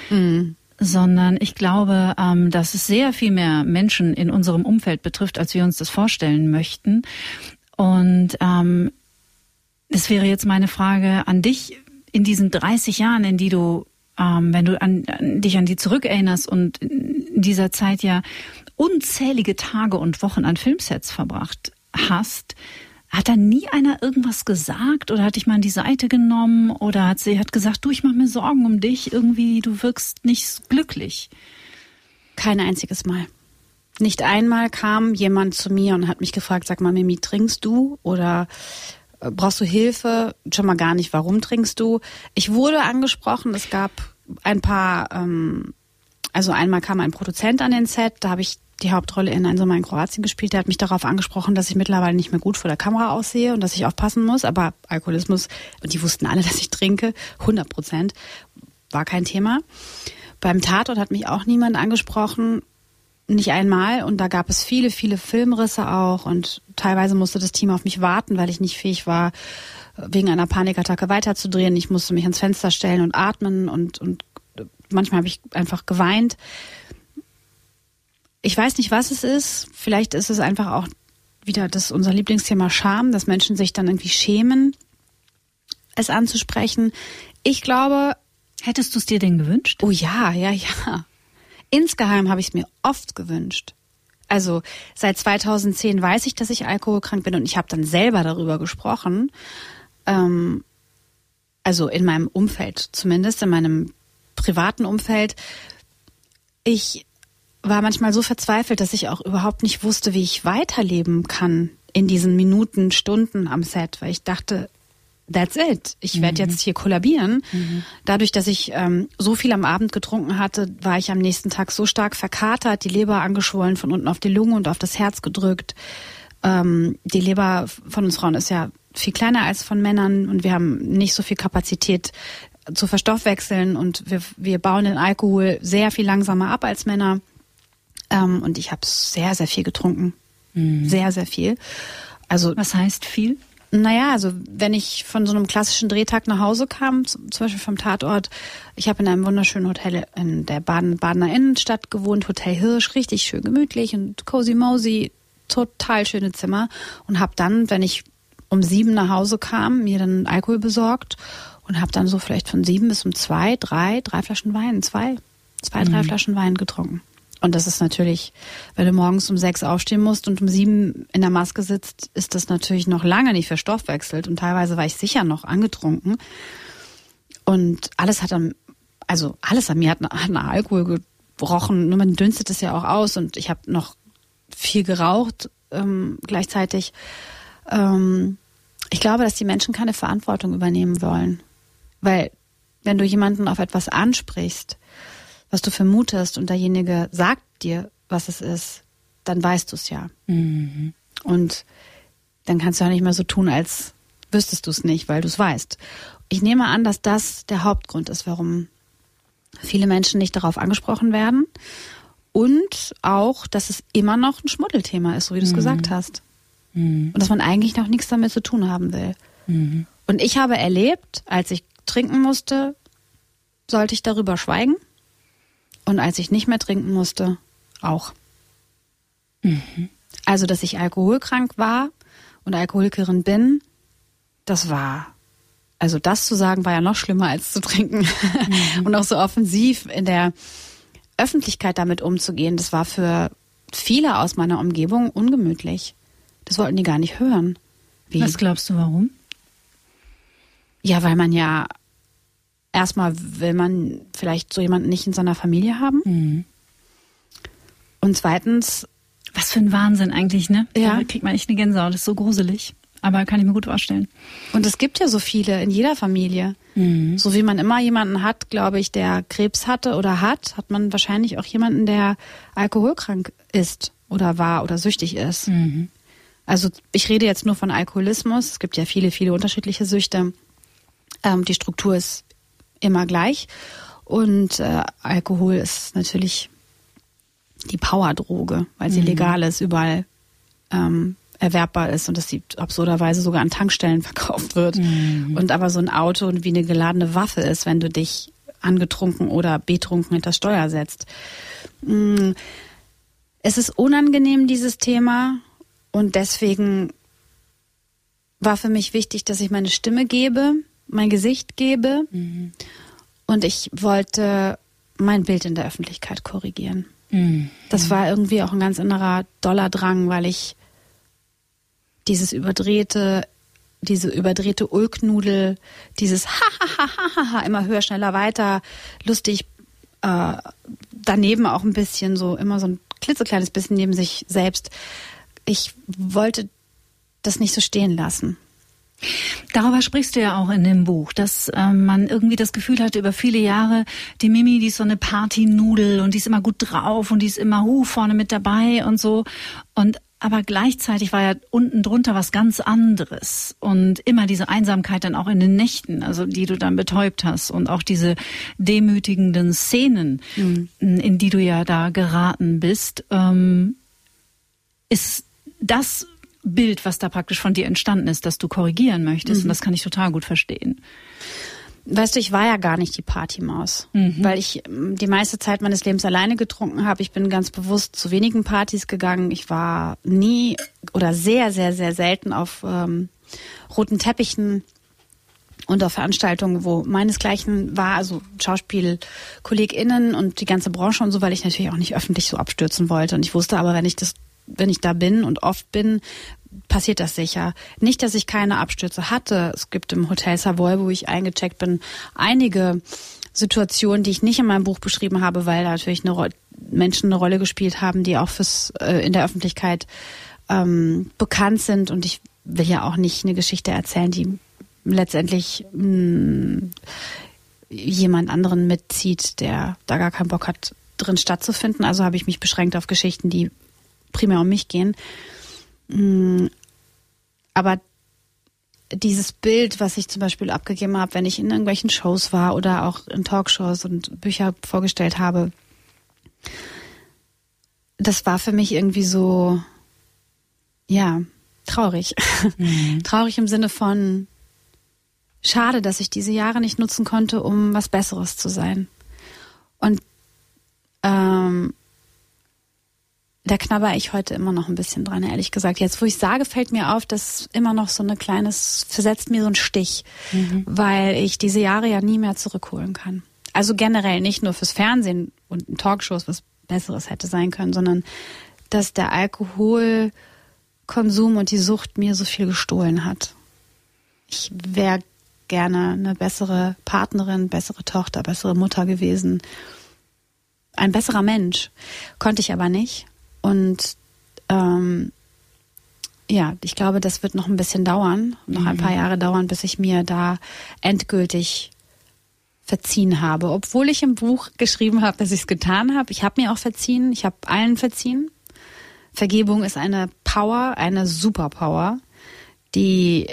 Mhm. Sondern ich glaube, ähm, dass es sehr viel mehr Menschen in unserem Umfeld betrifft, als wir uns das vorstellen möchten. Und ähm, es wäre jetzt meine Frage an dich in diesen 30 Jahren, in die du ähm, wenn du an, an, dich an die zurückerinnerst und in dieser Zeit ja unzählige Tage und Wochen an Filmsets verbracht hast, hat da nie einer irgendwas gesagt oder hat dich mal an die Seite genommen oder hat sie hat gesagt, du, ich mache mir Sorgen um dich, irgendwie du wirkst nicht glücklich? Kein einziges Mal. Nicht einmal kam jemand zu mir und hat mich gefragt, sag mal, Mimi, trinkst du oder brauchst du Hilfe? Schon mal gar nicht, warum trinkst du? Ich wurde angesprochen, es gab ein paar, ähm, also einmal kam ein Produzent an den Set, da habe ich die Hauptrolle in Ein Sommer in Kroatien gespielt. Der hat mich darauf angesprochen, dass ich mittlerweile nicht mehr gut vor der Kamera aussehe und dass ich aufpassen muss. Aber Alkoholismus, und die wussten alle, *laughs* dass ich trinke, 100 Prozent, war kein Thema. Beim Tatort hat mich auch niemand angesprochen nicht einmal und da gab es viele, viele Filmrisse auch und teilweise musste das Team auf mich warten, weil ich nicht fähig war, wegen einer Panikattacke weiterzudrehen. Ich musste mich ans Fenster stellen und atmen und, und manchmal habe ich einfach geweint. Ich weiß nicht, was es ist. Vielleicht ist es einfach auch wieder das unser Lieblingsthema Scham, dass Menschen sich dann irgendwie schämen, es anzusprechen. Ich glaube, hättest du es dir denn gewünscht? Oh ja, ja, ja. Insgeheim habe ich es mir oft gewünscht. Also seit 2010 weiß ich, dass ich alkoholkrank bin und ich habe dann selber darüber gesprochen. Ähm, also in meinem Umfeld, zumindest in meinem privaten Umfeld. Ich war manchmal so verzweifelt, dass ich auch überhaupt nicht wusste, wie ich weiterleben kann in diesen Minuten, Stunden am Set, weil ich dachte, that's it. Ich werde mhm. jetzt hier kollabieren. Mhm. Dadurch, dass ich ähm, so viel am Abend getrunken hatte, war ich am nächsten Tag so stark verkatert, die Leber angeschwollen, von unten auf die Lunge und auf das Herz gedrückt. Ähm, die Leber von uns Frauen ist ja viel kleiner als von Männern und wir haben nicht so viel Kapazität zu verstoffwechseln und wir, wir bauen den Alkohol sehr viel langsamer ab als Männer. Ähm, und ich habe sehr, sehr viel getrunken. Mhm. Sehr, sehr viel. Also was heißt viel? Naja, also wenn ich von so einem klassischen Drehtag nach Hause kam, zum Beispiel vom Tatort, ich habe in einem wunderschönen Hotel in der Baden Badener Innenstadt gewohnt, Hotel Hirsch, richtig schön gemütlich und cozy mosey, total schöne Zimmer und habe dann, wenn ich um sieben nach Hause kam, mir dann Alkohol besorgt und habe dann so vielleicht von sieben bis um zwei, drei, drei Flaschen Wein, zwei, zwei, drei mhm. Flaschen Wein getrunken. Und das ist natürlich, wenn du morgens um sechs aufstehen musst und um sieben in der Maske sitzt, ist das natürlich noch lange nicht verstoffwechselt. Und teilweise war ich sicher noch angetrunken. Und alles hat am, also alles an mir hat, nach Alkohol rochen, nur man dünstet es ja auch aus und ich habe noch viel geraucht ähm, gleichzeitig. Ähm, ich glaube, dass die Menschen keine Verantwortung übernehmen wollen. Weil wenn du jemanden auf etwas ansprichst, was du vermutest und derjenige sagt dir, was es ist, dann weißt du es ja. Mhm. Und dann kannst du ja nicht mehr so tun, als wüsstest du es nicht, weil du es weißt. Ich nehme an, dass das der Hauptgrund ist, warum viele Menschen nicht darauf angesprochen werden. Und auch, dass es immer noch ein Schmuddelthema ist, so wie du es mhm. gesagt hast. Mhm. Und dass man eigentlich noch nichts damit zu tun haben will. Mhm. Und ich habe erlebt, als ich trinken musste, sollte ich darüber schweigen. Und als ich nicht mehr trinken musste, auch. Mhm. Also, dass ich alkoholkrank war und Alkoholikerin bin, das war, also das zu sagen, war ja noch schlimmer als zu trinken. Mhm. *laughs* und auch so offensiv in der Öffentlichkeit damit umzugehen, das war für viele aus meiner Umgebung ungemütlich. Das wollten die gar nicht hören. Wie? Was glaubst du, warum? Ja, weil man ja erstmal will man vielleicht so jemanden nicht in seiner Familie haben. Mhm. Und zweitens. Was für ein Wahnsinn eigentlich, ne? Ja. Da kriegt man echt eine Gänsehaut. Das ist so gruselig. Aber kann ich mir gut vorstellen. Und es gibt ja so viele in jeder Familie. Mhm. So wie man immer jemanden hat, glaube ich, der Krebs hatte oder hat, hat man wahrscheinlich auch jemanden, der alkoholkrank ist oder war oder süchtig ist. Mhm. Also ich rede jetzt nur von Alkoholismus. Es gibt ja viele, viele unterschiedliche Süchte. Ähm, die Struktur ist immer gleich. Und äh, Alkohol ist natürlich die Powerdroge, weil sie mhm. legal ist, überall ähm, erwerbbar ist und dass sie absurderweise sogar an Tankstellen *laughs* verkauft wird. Mhm. Und aber so ein Auto wie eine geladene Waffe ist, wenn du dich angetrunken oder betrunken hinter Steuer setzt. Mm. Es ist unangenehm, dieses Thema. Und deswegen war für mich wichtig, dass ich meine Stimme gebe, mein Gesicht gebe. Mhm. Und ich wollte mein Bild in der Öffentlichkeit korrigieren. Mhm. Das war irgendwie auch ein ganz innerer Dollardrang, weil ich dieses überdrehte, diese überdrehte Ulknudel, dieses ha ha ha ha ha immer höher, schneller, weiter, lustig, äh, daneben auch ein bisschen so, immer so ein klitzekleines bisschen neben sich selbst ich wollte das nicht so stehen lassen. Darüber sprichst du ja auch in dem Buch, dass ähm, man irgendwie das Gefühl hatte über viele Jahre, die Mimi, die ist so eine Partynudel und die ist immer gut drauf und die ist immer hu vorne mit dabei und so. Und aber gleichzeitig war ja unten drunter was ganz anderes und immer diese Einsamkeit dann auch in den Nächten, also die du dann betäubt hast und auch diese demütigenden Szenen, mhm. in die du ja da geraten bist, ähm, ist das Bild, was da praktisch von dir entstanden ist, das du korrigieren möchtest. Mhm. Und das kann ich total gut verstehen. Weißt du, ich war ja gar nicht die Partymaus, mhm. weil ich ähm, die meiste Zeit meines Lebens alleine getrunken habe. Ich bin ganz bewusst zu wenigen Partys gegangen. Ich war nie oder sehr, sehr, sehr selten auf ähm, roten Teppichen und auf Veranstaltungen, wo meinesgleichen war, also SchauspielkollegInnen und die ganze Branche und so, weil ich natürlich auch nicht öffentlich so abstürzen wollte. Und ich wusste aber, wenn ich das wenn ich da bin und oft bin, passiert das sicher. Nicht, dass ich keine Abstürze hatte. Es gibt im Hotel Savoy, wo ich eingecheckt bin, einige Situationen, die ich nicht in meinem Buch beschrieben habe, weil natürlich eine Menschen eine Rolle gespielt haben, die auch fürs äh, in der Öffentlichkeit ähm, bekannt sind. Und ich will ja auch nicht eine Geschichte erzählen, die letztendlich mh, mm, jemand anderen mitzieht, der da gar keinen Bock hat, drin stattzufinden. Also habe ich mich beschränkt auf Geschichten, die primär um mich gehen. Mm, aber dieses Bild, was ich zum Beispiel abgegeben habe, wenn ich in irgendwelchen Shows war oder auch in Talkshows und Bücher vorgestellt habe, das war für mich irgendwie so, ja, traurig. *laughs* Mhm. traurig im Sinne von, schade, dass ich diese Jahre nicht nutzen konnte, um was Besseres zu sein. Und ähm, da knabber ich heute immer noch ein bisschen dran, ehrlich gesagt. Jetzt, wo ich sage, fällt mir auf, dass immer noch so eine kleines, versetzt mir so ein Stich, mhm. weil ich diese Jahre ja nie mehr zurückholen kann. Also generell nicht nur fürs Fernsehen und Talkshows, was Besseres hätte sein können, sondern dass der Alkoholkonsum und die Sucht mir so viel gestohlen hat. Ich wäre gerne eine bessere Partnerin, bessere Tochter, bessere Mutter gewesen. ein besserer Mensch. Konnte ich aber nicht. Und ähm, ja, ich glaube, das wird noch ein bisschen dauern, noch ein paar Jahre dauern, bis ich mir da endgültig verziehen habe. Obwohl ich im Buch geschrieben habe, dass ich es getan habe. Ich habe mir auch verziehen. Ich habe allen verziehen. Vergebung ist eine Power, eine Superpower, die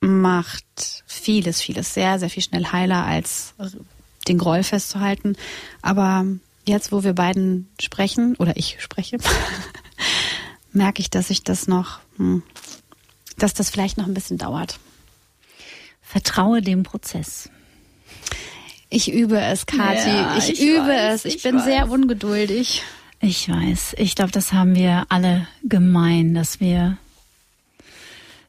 macht vieles, vieles sehr, sehr viel schnell heiler als den Groll festzuhalten. Aber jetzt, wo wir beiden sprechen, oder ich spreche, *laughs* merke ich, dass ich das noch, hm, dass das vielleicht noch ein bisschen dauert. Vertraue dem Prozess. Ich übe es, Kathi. Ja, ich, ich, übe weiß, es. Ich, ich bin weiß. sehr ungeduldig. Ich weiß. Ich glaube, das haben wir alle gemein, dass wir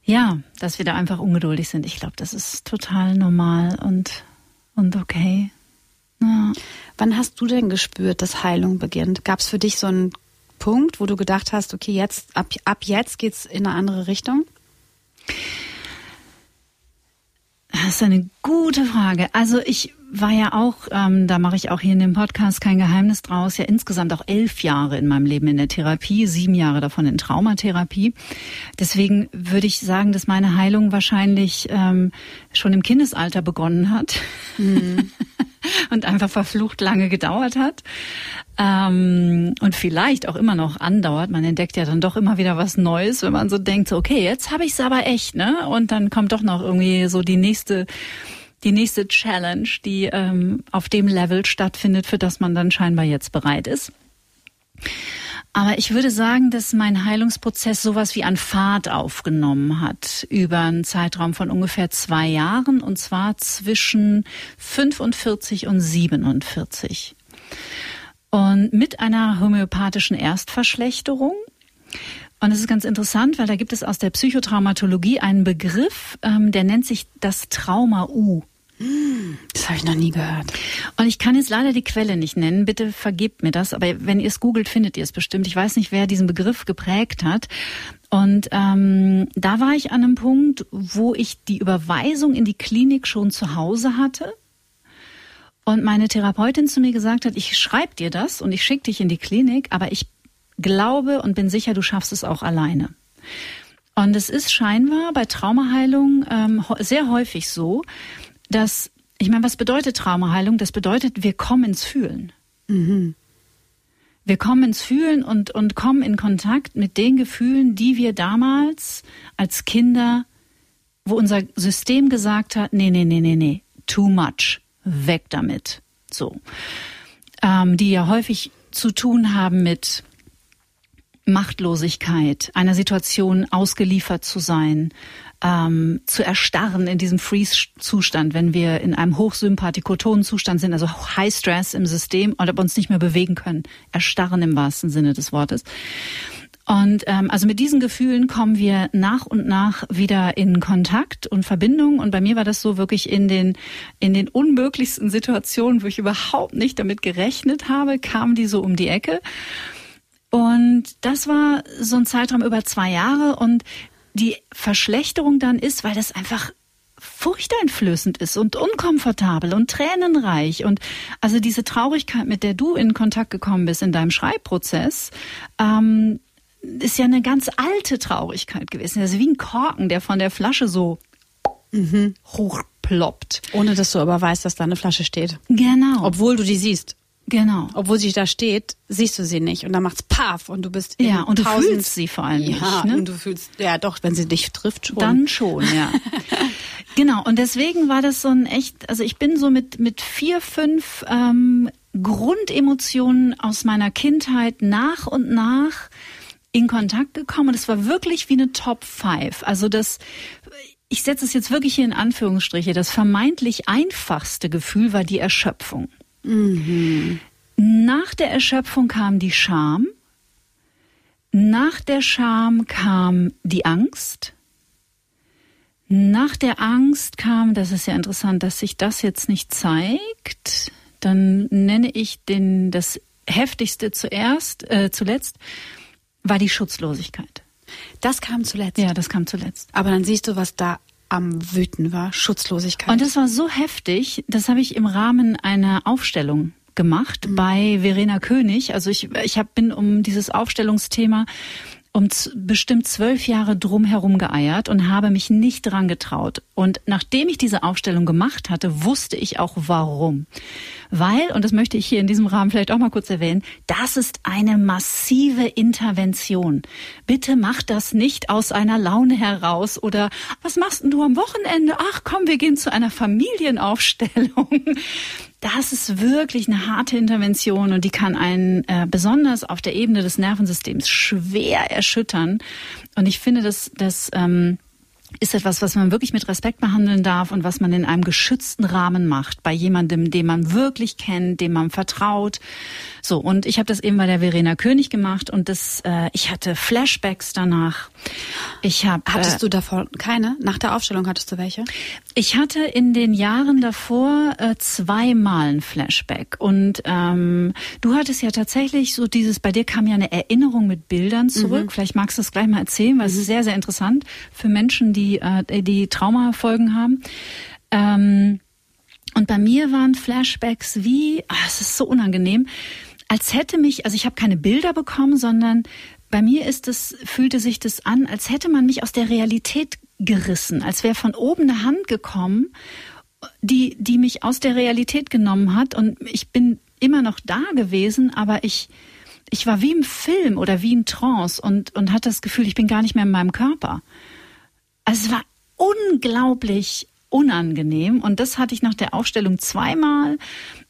ja, dass wir da einfach ungeduldig sind. Ich glaube, das ist total normal und und okay. Ja. Wann hast du denn gespürt, dass Heilung beginnt? Gab es für dich so einen Punkt, wo du gedacht hast, okay, jetzt ab ab jetzt geht's in eine andere Richtung? Das ist eine gute Frage. Also ich war ja auch, ähm, da mache ich auch hier in dem Podcast kein Geheimnis draus, ja insgesamt auch elf Jahre in meinem Leben in der Therapie, sieben Jahre davon in Traumatherapie. Deswegen würde ich sagen, dass meine Heilung wahrscheinlich ähm, schon im Kindesalter begonnen hat mhm. *laughs* und einfach verflucht lange gedauert hat ähm, und vielleicht auch immer noch andauert. Man entdeckt ja dann doch immer wieder was Neues, wenn man so denkt, so, okay, jetzt habe ich es aber echt, ne? Und dann kommt doch noch irgendwie so die nächste die nächste Challenge, die ähm, auf dem Level stattfindet, für das man dann scheinbar jetzt bereit ist. Aber ich würde sagen, dass mein Heilungsprozess sowas wie an Fahrt aufgenommen hat über einen Zeitraum von ungefähr zwei Jahren und zwar zwischen 45 und 47. Und mit einer homöopathischen Erstverschlechterung. Und es ist ganz interessant, weil da gibt es aus der Psychotraumatologie einen Begriff, ähm, der nennt sich das Trauma-U. Das habe ich noch nie gehört. Und ich kann jetzt leider die Quelle nicht nennen. Bitte vergebt mir das. Aber wenn ihr es googelt, findet ihr es bestimmt. Ich weiß nicht, wer diesen Begriff geprägt hat. Und ähm, da war ich an einem Punkt, wo ich die Überweisung in die Klinik schon zu Hause hatte. Und meine Therapeutin zu mir gesagt hat, ich schreibe dir das und ich schicke dich in die Klinik, aber ich glaube und bin sicher, du schaffst es auch alleine. Und es ist scheinbar bei Traumaheilung ähm, sehr häufig so, dass, ich meine, was bedeutet Traumaheilung? Das bedeutet, wir kommen ins Fühlen. Mhm. Wir kommen ins Fühlen und, und kommen in Kontakt mit den Gefühlen, die wir damals als Kinder, wo unser System gesagt hat, nee, nee, nee, nee, nee, too much, weg damit. So. Ähm, die ja häufig zu tun haben mit Machtlosigkeit, einer Situation ausgeliefert zu sein, ähm, zu erstarren in diesem Freeze-Zustand, wenn wir in einem hochsympathikotonen Zustand sind, also High Stress im System und uns nicht mehr bewegen können, erstarren im wahrsten Sinne des Wortes. Und ähm, also mit diesen Gefühlen kommen wir nach und nach wieder in Kontakt und Verbindung. Und bei mir war das so wirklich in den in den unmöglichsten Situationen, wo ich überhaupt nicht damit gerechnet habe, kamen die so um die Ecke. Und das war so ein Zeitraum über zwei Jahre. Und die Verschlechterung dann ist, weil das einfach furchteinflößend ist und unkomfortabel und tränenreich und also diese Traurigkeit, mit der du in Kontakt gekommen bist in deinem Schreibprozess, ähm, ist ja eine ganz alte Traurigkeit gewesen. Also wie ein Korken, der von der Flasche so mhm. hochploppt. Ohne dass du aber weißt, dass da eine Flasche steht. Genau. Obwohl du die siehst. Genau. Obwohl sie da steht, siehst du sie nicht und dann macht's paff und du bist ja und du fühlst sie vor allem ja, nicht. Ne? Und du fühlst ja doch, wenn sie dich trifft schon. Dann schon, ja. *laughs* genau. Und deswegen war das so ein echt. Also ich bin so mit mit vier fünf ähm, Grundemotionen aus meiner Kindheit nach und nach in Kontakt gekommen und es war wirklich wie eine Top Five. Also das ich setze es jetzt wirklich hier in Anführungsstriche. Das vermeintlich einfachste Gefühl war die Erschöpfung. Mhm. Nach der Erschöpfung kam die Scham. Nach der Scham kam die Angst. Nach der Angst kam, das ist ja interessant, dass sich das jetzt nicht zeigt. Dann nenne ich den das heftigste zuerst, äh, zuletzt, war die Schutzlosigkeit. Das kam zuletzt. Ja, das kam zuletzt. Aber dann siehst du, was da am Wüten war, Schutzlosigkeit. Und das war so heftig, das habe ich im Rahmen einer Aufstellung gemacht mhm. bei Verena König. Also ich, ich hab, bin um dieses Aufstellungsthema um bestimmt zwölf Jahre drumherum geeiert und habe mich nicht dran getraut. Und nachdem ich diese Aufstellung gemacht hatte, wusste ich auch warum. Weil, und das möchte ich hier in diesem Rahmen vielleicht auch mal kurz erwähnen, das ist eine massive Intervention. Bitte mach das nicht aus einer Laune heraus oder was machst denn du am Wochenende? Ach komm, wir gehen zu einer Familienaufstellung das ist wirklich eine harte Intervention und die kann einen äh, besonders auf der Ebene des Nervensystems schwer erschüttern. Und ich finde, dass das ähm, ist etwas, was man wirklich mit Respekt behandeln darf und was man in einem geschützten Rahmen macht, bei jemandem, den man wirklich kennt, dem man vertraut. So, und ich habe das eben bei der Verena König gemacht und das, äh, ich hatte Flashbacks danach. Ich hab, Hattest äh, du davor keine? Nach der Aufstellung hattest du welche? Ich hatte in den Jahren davor äh, zweimal ein Flashback. Und ähm, du hattest ja tatsächlich so dieses, bei dir kam ja eine Erinnerung mit Bildern zurück. Mhm. Vielleicht magst du das gleich mal erzählen, weil mhm. es ist sehr, sehr interessant für Menschen, die, äh, die Traumafolgen haben. Ähm, und bei mir waren Flashbacks wie, ach, es ist so unangenehm als hätte mich, also ich habe keine Bilder bekommen, sondern bei mir ist es, fühlte sich das an, als hätte man mich aus der Realität gerissen, als wäre von oben eine Hand gekommen, die, die mich aus der Realität genommen hat und ich bin immer noch da gewesen, aber ich, ich war wie im Film oder wie in Trance und, und hatte das Gefühl, ich bin gar nicht mehr in meinem Körper. Also es war unglaublich unangenehm. Und das hatte ich nach der Aufstellung zweimal.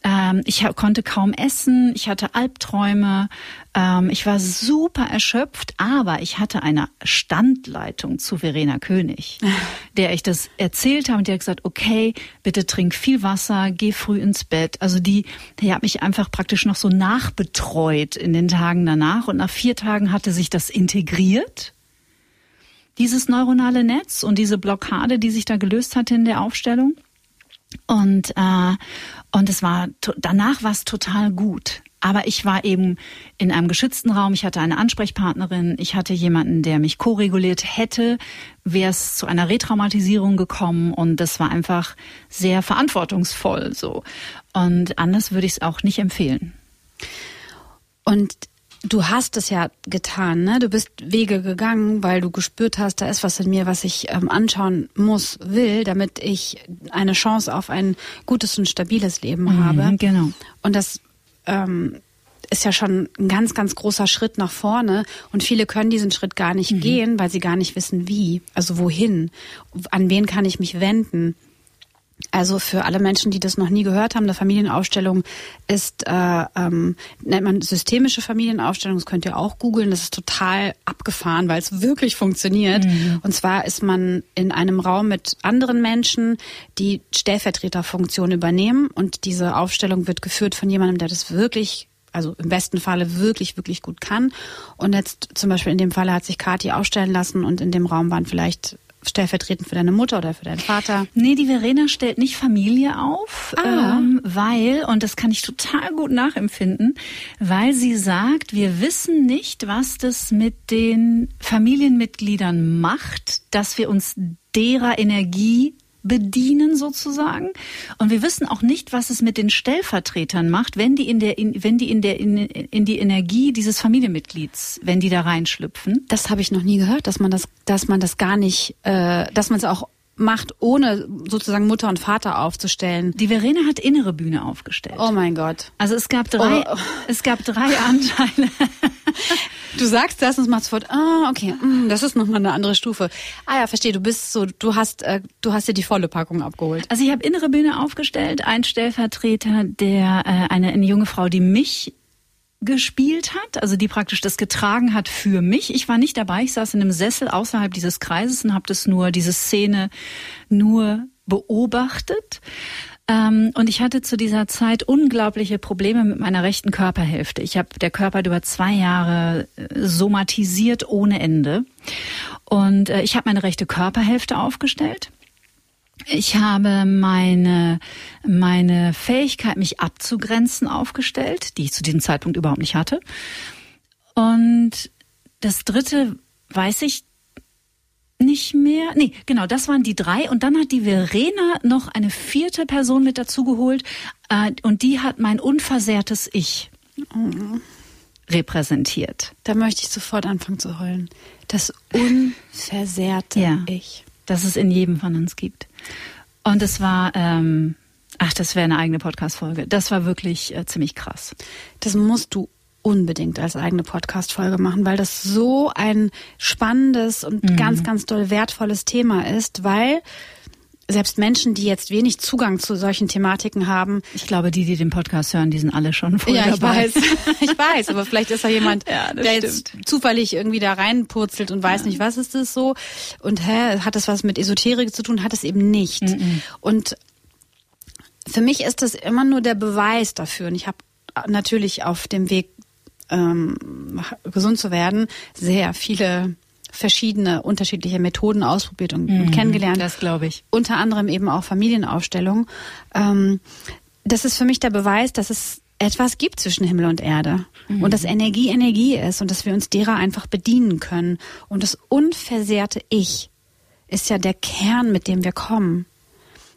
Ähm, ich konnte kaum essen, ich hatte Albträume, ähm, ich war super erschöpft, aber ich hatte eine Standleitung zu Verena König, *laughs* der ich das erzählt habe und die hat gesagt, okay, bitte trink viel Wasser, geh früh ins Bett. Also die, die hat mich einfach praktisch noch so nachbetreut in den Tagen danach und nach vier Tagen hatte sich das integriert dieses neuronale Netz und diese Blockade, die sich da gelöst hatte in der Aufstellung. Und äh, und es war danach war es total gut. Aber ich war eben in einem geschützten Raum. Ich hatte eine Ansprechpartnerin. Ich hatte jemanden, der mich koreguliert hätte. Wäre es zu einer Retraumatisierung gekommen und das war einfach sehr verantwortungsvoll so. Und anders würde ich es auch nicht empfehlen. Und Du hast es ja getan, ne? Du bist Wege gegangen, weil du gespürt hast, da ist was in mir, was ich ähm, anschauen muss, will, damit ich eine Chance auf ein gutes und stabiles Leben mhm, habe. Genau. Und das ähm, ist ja schon ein ganz, ganz großer Schritt nach vorne. Und viele können diesen Schritt gar nicht mhm. gehen, weil sie gar nicht wissen, wie. Also wohin? An wen kann ich mich wenden? Also für alle Menschen, die das noch nie gehört haben, eine Familienaufstellung ist, äh, ähm, nennt man systemische Familienaufstellung, das könnt ihr auch googeln, das ist total abgefahren, weil es wirklich funktioniert. Mhm. Und zwar ist man in einem Raum mit anderen Menschen, die Stellvertreterfunktion übernehmen und diese Aufstellung wird geführt von jemandem, der das wirklich also im besten Falle wirklich, wirklich gut kann. Und jetzt zum Beispiel in dem Falle hat sich Kati aufstellen lassen und in dem Raum waren vielleicht stellvertretend für deine Mutter oder für deinen Vater? Nee, die Verena stellt nicht Familie auf, ah. ähm, weil, und das kann ich total gut nachempfinden, weil sie sagt, wir wissen nicht, was das mit den Familienmitgliedern macht, dass wir uns derer Energie bedienen sozusagen. Und wir wissen auch nicht, was es mit den Stellvertretern macht, wenn die in der, in, wenn die in der, in, in die Energie dieses Familienmitglieds, wenn die da reinschlüpfen. Das habe ich noch nie gehört, dass man das, dass man das gar nicht, äh, dass man es auch macht, ohne sozusagen Mutter und Vater aufzustellen. Die Verena hat innere Bühne aufgestellt. Oh mein Gott. Also es gab drei, oh. es gab drei Anteile. *laughs* Du sagst das und machst sofort, ah, okay, mm, das ist nochmal eine andere Stufe. Ah ja, verstehe, du bist so, du hast, äh, du hast dir die volle Packung abgeholt. Also ich habe innere Bühne aufgestellt, ein Stellvertreter, der äh, eine, eine junge Frau, die mich gespielt hat, also die praktisch das getragen hat für mich. Ich war nicht dabei, ich saß in einem Sessel außerhalb dieses Kreises und habe das nur, diese Szene nur beobachtet. Ähm, und ich hatte zu dieser Zeit unglaubliche Probleme mit meiner rechten Körperhälfte. Ich habe der Körper über zwei Jahre äh, somatisiert ohne Ende. Und äh, ich habe meine rechte Körperhälfte aufgestellt. Ich habe meine, meine Fähigkeit, mich abzugrenzen, aufgestellt, die ich zu diesem Zeitpunkt überhaupt nicht hatte. Und das dritte weiß ich nicht mehr. Nee, genau, das waren die drei. Und dann hat die Verena noch eine vierte Person mit dazugeholt. Äh, und die hat mein unversehrtes Ich repräsentiert. Da möchte ich sofort anfangen zu heulen. Das unversehrte Ja. Ich. Das es in jedem von uns gibt. Und es war, ähm, ach, das wäre eine eigene Podcast-Folge. Das war wirklich äh, ziemlich krass. Das musst du unbedingt als eigene Podcast-Folge machen, weil das so ein spannendes und ganz, ganz doll wertvolles Thema ist, weil selbst Menschen, die jetzt wenig Zugang zu solchen Thematiken haben, Ich glaube, die, die den Podcast hören, die sind alle schon voll ja, ich dabei. weiß, *laughs* ich weiß, aber vielleicht ist da jemand, Ja, der jetzt zufällig irgendwie da reinpurzelt und weiß nicht, was ist das so? Und hä, hat das was mit Esoterik zu tun, hat es eben nicht. Und für mich ist das immer nur der Beweis dafür. Und ich habe natürlich auf dem Weg ähm, gesund zu werden sehr viele verschiedene unterschiedliche Methoden ausprobiert und, und kennengelernt Das glaube ich. unter anderem eben auch Familienaufstellung. Ähm, das ist für mich der Beweis, dass es etwas gibt zwischen Himmel und Erde und dass Energie Energie ist und dass wir uns derer einfach bedienen können. Und das unversehrte Ich ist ja der Kern, mit dem wir kommen.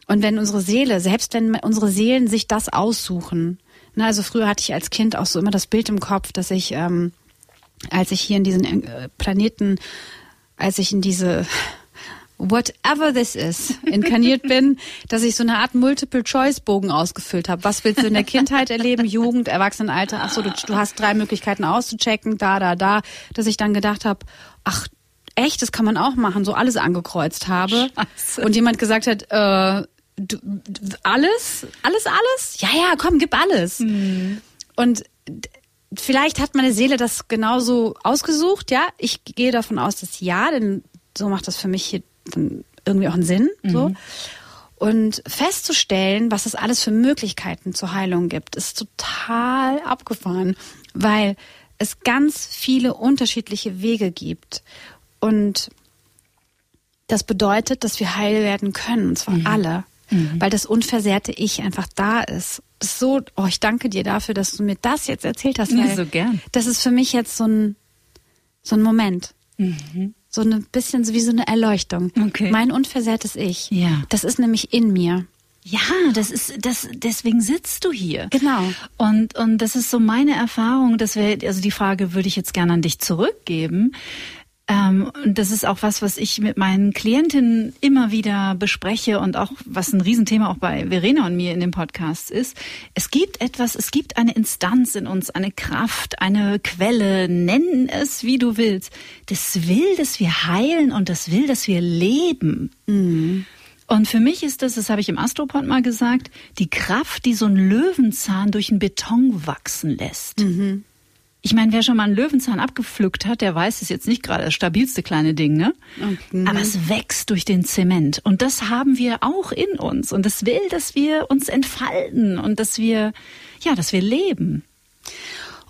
Und wenn unsere Seele, selbst wenn unsere Seelen sich das aussuchen, na, also früher hatte ich als Kind auch so immer das Bild im Kopf, dass ich, ähm, als ich hier in diesen äh, Planeten, als ich in diese whatever this is, inkarniert *laughs* bin, dass ich so eine Art Multiple-Choice-Bogen ausgefüllt habe. Was willst du in der Kindheit erleben, Jugend, Erwachsenenalter? Ach so, du, du hast drei Möglichkeiten auszuchecken, da, da, da. Dass ich dann gedacht habe, ach, echt, das kann man auch machen, so alles angekreuzt habe. Scheiße. Und jemand gesagt hat, äh, du, alles? Alles, alles? Ja, ja, komm, gib alles. Und d- vielleicht hat meine Seele das genauso ausgesucht, ja. Ich gehe davon aus, dass ja, denn so macht das für mich hier dann irgendwie auch einen Sinn, so. Und festzustellen, was es alles für Möglichkeiten zur Heilung gibt, ist total abgefahren, weil es ganz viele unterschiedliche Wege gibt. Und das bedeutet, dass wir heil werden können, und zwar alle, weil das unversehrte Ich einfach da ist. Ist so, oh, ich danke dir dafür, dass du mir das jetzt erzählt hast. Ja, so gern. Das ist für mich jetzt so ein, so ein Moment. So ein bisschen wie so eine Erleuchtung. Okay. Mein unversehrtes Ich. Ja. Das ist nämlich in mir. Ja, das ist das. Deswegen sitzt du hier. Genau. Und und das ist so meine Erfahrung. Das wäre also die Frage würde ich jetzt gerne an dich zurückgeben. Ähm, und das ist auch was, was ich mit meinen Klientinnen immer wieder bespreche und auch was ein Riesenthema auch bei Verena und mir in dem Podcast ist. Es gibt etwas, es gibt eine Instanz in uns, eine Kraft, eine Quelle, nennen es wie du willst. Das will, dass wir heilen und das will, dass wir leben. Und für mich ist das, das habe ich im Astropod mal gesagt, die Kraft, die so ein Löwenzahn durch den Beton wachsen lässt. Ich meine, wer schon mal einen Löwenzahn abgepflückt hat, der weiß, es jetzt nicht gerade das stabilste kleine Ding, ne? Aber es wächst durch den Zement. Und das haben wir auch in uns. Und das will, dass wir uns entfalten und dass wir, ja, dass wir leben.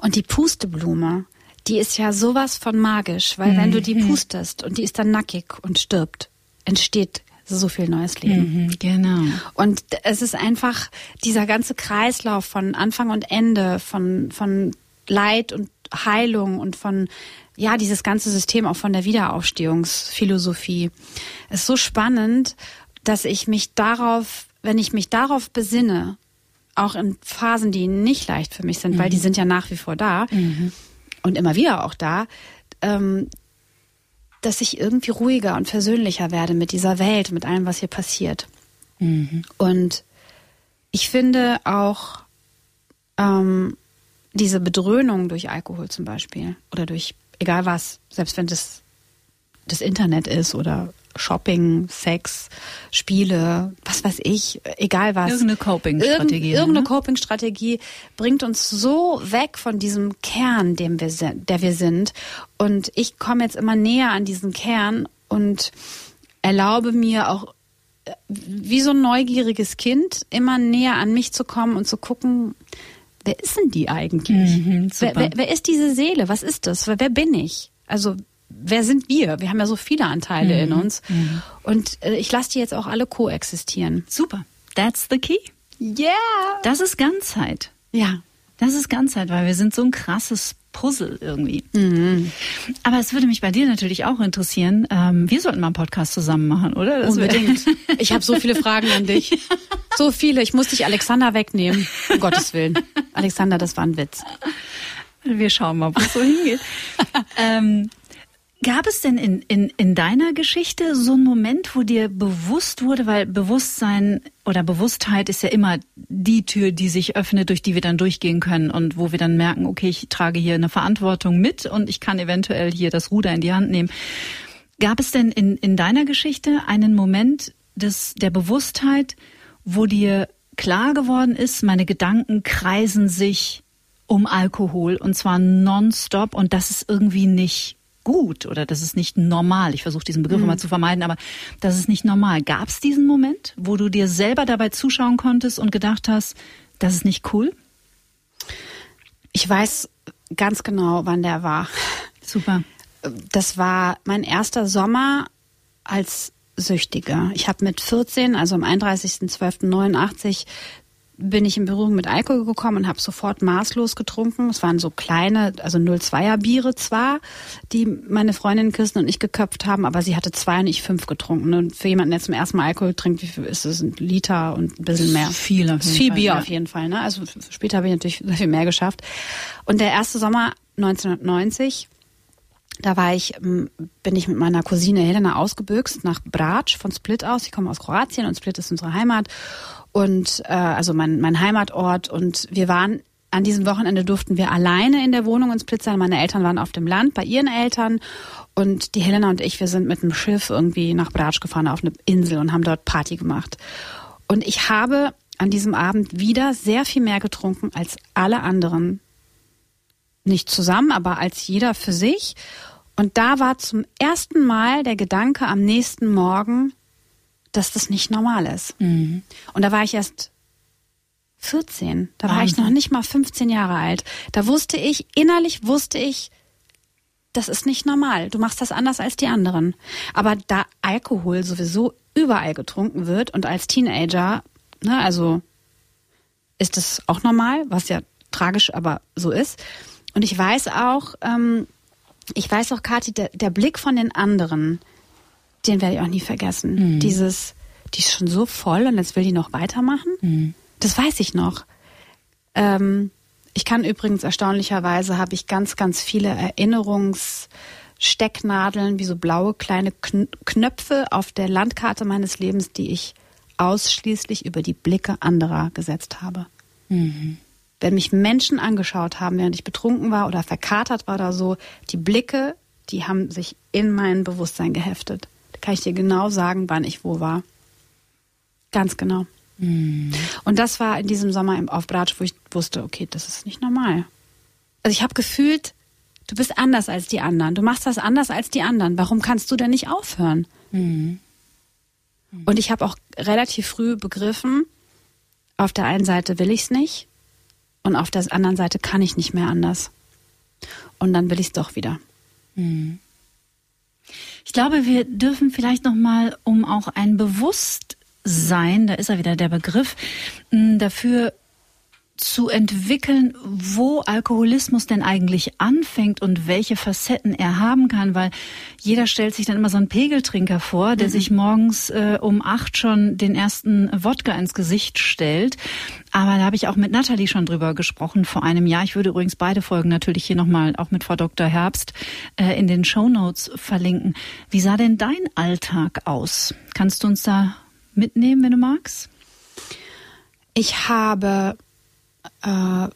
Und die Pusteblume, die ist ja sowas von magisch, weil wenn du die pustest und die ist dann nackig und stirbt, entsteht so viel neues Leben. Mhm, genau. Und es ist einfach dieser ganze Kreislauf von Anfang und Ende, von, von Leid und Heilung und von, ja, dieses ganze System auch von der Wiederaufstehungsphilosophie. Ist so spannend, dass ich mich darauf, wenn ich mich darauf besinne, auch in Phasen, die nicht leicht für mich sind, weil die sind ja nach wie vor da und immer wieder auch da, ähm, dass ich irgendwie ruhiger und versöhnlicher werde mit dieser Welt, mit allem, was hier passiert. Und ich finde auch ähm, diese Bedröhnung durch Alkohol zum Beispiel oder durch egal was, selbst wenn das das Internet ist oder Shopping, Sex, Spiele, was weiß ich, egal was. Irgendeine Coping-Strategie, Irgend, irgendeine ne? Coping-Strategie bringt uns so weg von diesem Kern, dem wir sind, der wir sind. Und ich komme jetzt immer näher an diesen Kern und erlaube mir auch äh, wie so ein neugieriges Kind immer näher an mich zu kommen und zu gucken, wer ist denn die eigentlich? Mhm, wer, wer, wer ist diese Seele? Was ist das? Wer, bin ich? Also wer sind wir? Wir haben ja so viele Anteile in uns. Und äh, ich lasse die jetzt auch alle koexistieren. Super. That's the key. Yeah! Das ist Ganzheit. Ja. Das ist Ganzheit, weil wir sind so ein krasses Puzzle irgendwie. Mhm. Aber es würde mich bei dir natürlich auch interessieren. Ähm, wir sollten mal einen Podcast zusammen machen, oder? Das Unbedingt. Ich habe so viele Fragen an dich. *laughs* So viele. Ich muss dich Alexander wegnehmen. Um Gottes Willen. Alexander, das war ein Witz. Wir schauen mal, wo es so hingeht. ähm, Gab es denn in, in, in deiner Geschichte so einen Moment, wo dir bewusst wurde, weil Bewusstsein oder Bewusstheit ist ja immer die Tür, die sich öffnet, durch die wir dann durchgehen können und wo wir dann merken, okay, ich trage hier eine Verantwortung mit und ich kann eventuell hier das Ruder in die Hand nehmen. Gab es denn in, in deiner Geschichte einen Moment des, der Bewusstheit, wo dir klar geworden ist, meine Gedanken kreisen sich um Alkohol und zwar nonstop und das ist irgendwie nicht gut oder das ist nicht normal. Ich versuche diesen Begriff mhm. immer zu vermeiden, aber das ist nicht normal. Gab es diesen Moment, wo du dir selber dabei zuschauen konntest und gedacht hast, das ist nicht cool? Ich weiß ganz genau, wann der war. Super. Das war mein erster Sommer als Süchtiger. Ich habe mit 14, also am 31.12.89, bin ich in Berührung mit Alkohol gekommen und habe sofort maßlos getrunken. Es waren so kleine, also 02er Biere zwar, die meine Freundin Kirsten und ich geköpft haben, aber sie hatte zwei und ich fünf getrunken. Und für jemanden, der zum ersten Mal Alkohol trinkt, wie viel ist es? Ein Liter und ein bisschen mehr. Viel, auf jeden viel Fall, Bier ja. auf jeden Fall. Ne? Also später habe ich natürlich sehr viel mehr geschafft. Und der erste Sommer 1990 da war ich, ähm, bin ich mit meiner Cousine Helena ausgebüxt nach Brač von Split aus. Ich komme aus Kroatien und Split ist unsere Heimat und äh, also mein, mein Heimatort. Und wir waren an diesem Wochenende durften wir alleine in der Wohnung uns Split sein. Meine Eltern waren auf dem Land bei ihren Eltern und die Helena und ich, wir sind mit dem Schiff irgendwie nach Bratsch gefahren auf eine Insel und haben dort Party gemacht. Und ich habe an diesem Abend wieder sehr viel mehr getrunken als alle anderen. Nicht zusammen, aber als jeder für sich. Und da war zum ersten Mal der Gedanke am nächsten Morgen, dass das nicht normal ist. Mhm. Und da war ich erst 14. Da war ich noch nicht mal 15 Jahre alt. Da wusste ich, innerlich wusste ich, das ist nicht normal. Du machst das anders als die anderen. Aber da Alkohol sowieso überall getrunken wird und als Teenager, ne, also ist das auch normal, was ja tragisch aber so ist. Und ich weiß auch, ähm, ich weiß auch, Kathi, der, der Blick von den anderen, den werde ich auch nie vergessen. Mhm. Dieses, die ist schon so voll und jetzt will die noch weitermachen. Mhm. Das weiß ich noch. Ähm, ich kann übrigens erstaunlicherweise habe ich ganz, ganz viele Erinnerungsstecknadeln, wie so blaue kleine Knöpfe auf der Landkarte meines Lebens, die ich ausschließlich über die Blicke anderer gesetzt habe. Mhm. Wenn mich Menschen angeschaut haben, während ich betrunken war oder verkatert war oder so, die Blicke, die haben sich in mein Bewusstsein geheftet kann ich dir genau sagen, wann ich wo war. Ganz genau. Mhm. Und das war in diesem Sommer auf Bratsch, wo ich wusste, okay, das ist nicht normal. Also ich habe gefühlt, du bist anders als die anderen. Du machst das anders als die anderen. Warum kannst du denn nicht aufhören? Mhm. Mhm. Und ich habe auch relativ früh begriffen, auf der einen Seite will ich es nicht und auf der anderen Seite kann ich nicht mehr anders. Und dann will ich es doch wieder. Mhm. Ich glaube, wir dürfen vielleicht noch mal, um auch ein Bewusstsein, da ist er wieder der Begriff, dafür zu entwickeln, wo Alkoholismus denn eigentlich anfängt und welche Facetten er haben kann, weil jeder stellt sich dann immer so einen Pegeltrinker vor, der mhm. sich morgens äh, um acht schon den ersten Wodka ins Gesicht stellt. Aber da habe ich auch mit Nathalie schon drüber gesprochen vor einem Jahr. Ich würde übrigens beide Folgen natürlich hier nochmal auch mit Frau Dr. Herbst äh, in den Show Notes verlinken. Wie sah denn dein Alltag aus? Kannst du uns da mitnehmen, wenn du magst? Ich habe äh,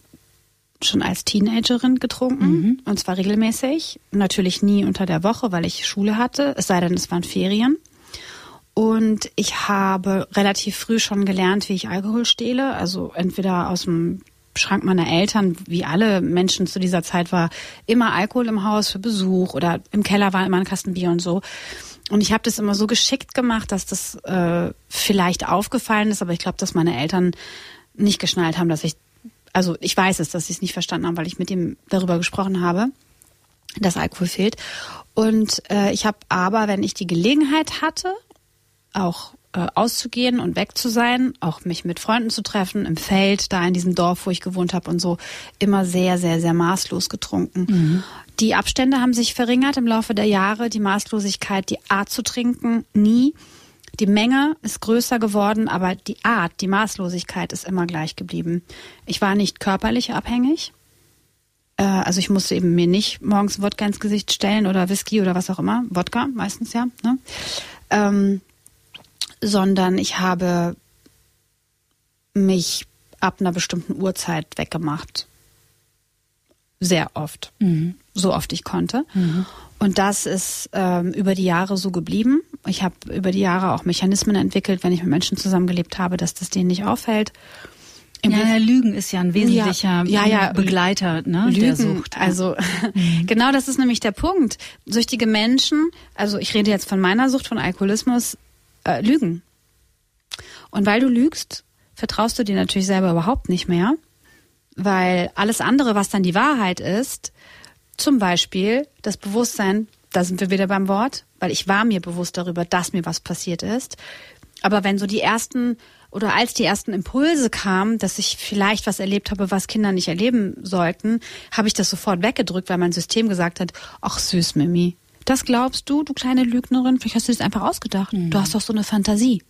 schon als Teenagerin getrunken mhm. und zwar regelmäßig. Natürlich nie unter der Woche, weil ich Schule hatte, es sei denn, es waren Ferien. Und ich habe relativ früh schon gelernt, wie ich Alkohol stehle. Also entweder aus dem Schrank meiner Eltern, wie alle Menschen zu dieser Zeit war, immer Alkohol im Haus für Besuch oder im Keller war immer ein Kasten Bier und so. Und ich habe das immer so geschickt gemacht, dass das äh, vielleicht aufgefallen ist, aber ich glaube, dass meine Eltern nicht geschnallt haben, dass ich also ich weiß es, dass sie es nicht verstanden haben, weil ich mit ihm darüber gesprochen habe, dass Alkohol fehlt. Und äh, ich habe aber, wenn ich die Gelegenheit hatte, auch äh, auszugehen und weg zu sein, auch mich mit Freunden zu treffen, im Feld, da in diesem Dorf, wo ich gewohnt habe und so, immer sehr, sehr, sehr maßlos getrunken. Mhm. Die Abstände haben sich verringert im Laufe der Jahre, die Maßlosigkeit, die Art zu trinken, nie. Die Menge ist größer geworden, aber die Art, die Maßlosigkeit ist immer gleich geblieben. Ich war nicht körperlich abhängig. Äh, also ich musste eben mir nicht morgens Wodka ins Gesicht stellen oder Whisky oder was auch immer. Wodka meistens ja. Ne? Ähm, sondern ich habe mich ab einer bestimmten Uhrzeit weggemacht. Sehr oft. Mhm. So oft ich konnte. Mhm. Und das ist ähm, über die Jahre so geblieben. Ich habe über die Jahre auch Mechanismen entwickelt, wenn ich mit Menschen zusammengelebt habe, dass das denen nicht auffällt. Im ja, ja, Lügen ist ja ein wesentlicher ja, ja, Begleiter ne, Lügen, der Sucht. Also mhm. *laughs* genau das ist nämlich der Punkt. Süchtige Menschen, also ich rede jetzt von meiner Sucht, von Alkoholismus, äh, lügen. Und weil du lügst, vertraust du dir natürlich selber überhaupt nicht mehr, weil alles andere, was dann die Wahrheit ist, zum Beispiel das Bewusstsein, da sind wir wieder beim Wort, weil ich war mir bewusst darüber, dass mir was passiert ist. Aber wenn so die ersten oder als die ersten Impulse kamen, dass ich vielleicht was erlebt habe, was Kinder nicht erleben sollten, habe ich das sofort weggedrückt, weil mein System gesagt hat, ach süß Mimi, das glaubst du, du kleine Lügnerin, vielleicht hast du das einfach ausgedacht. Mhm. Du hast doch so eine Fantasie.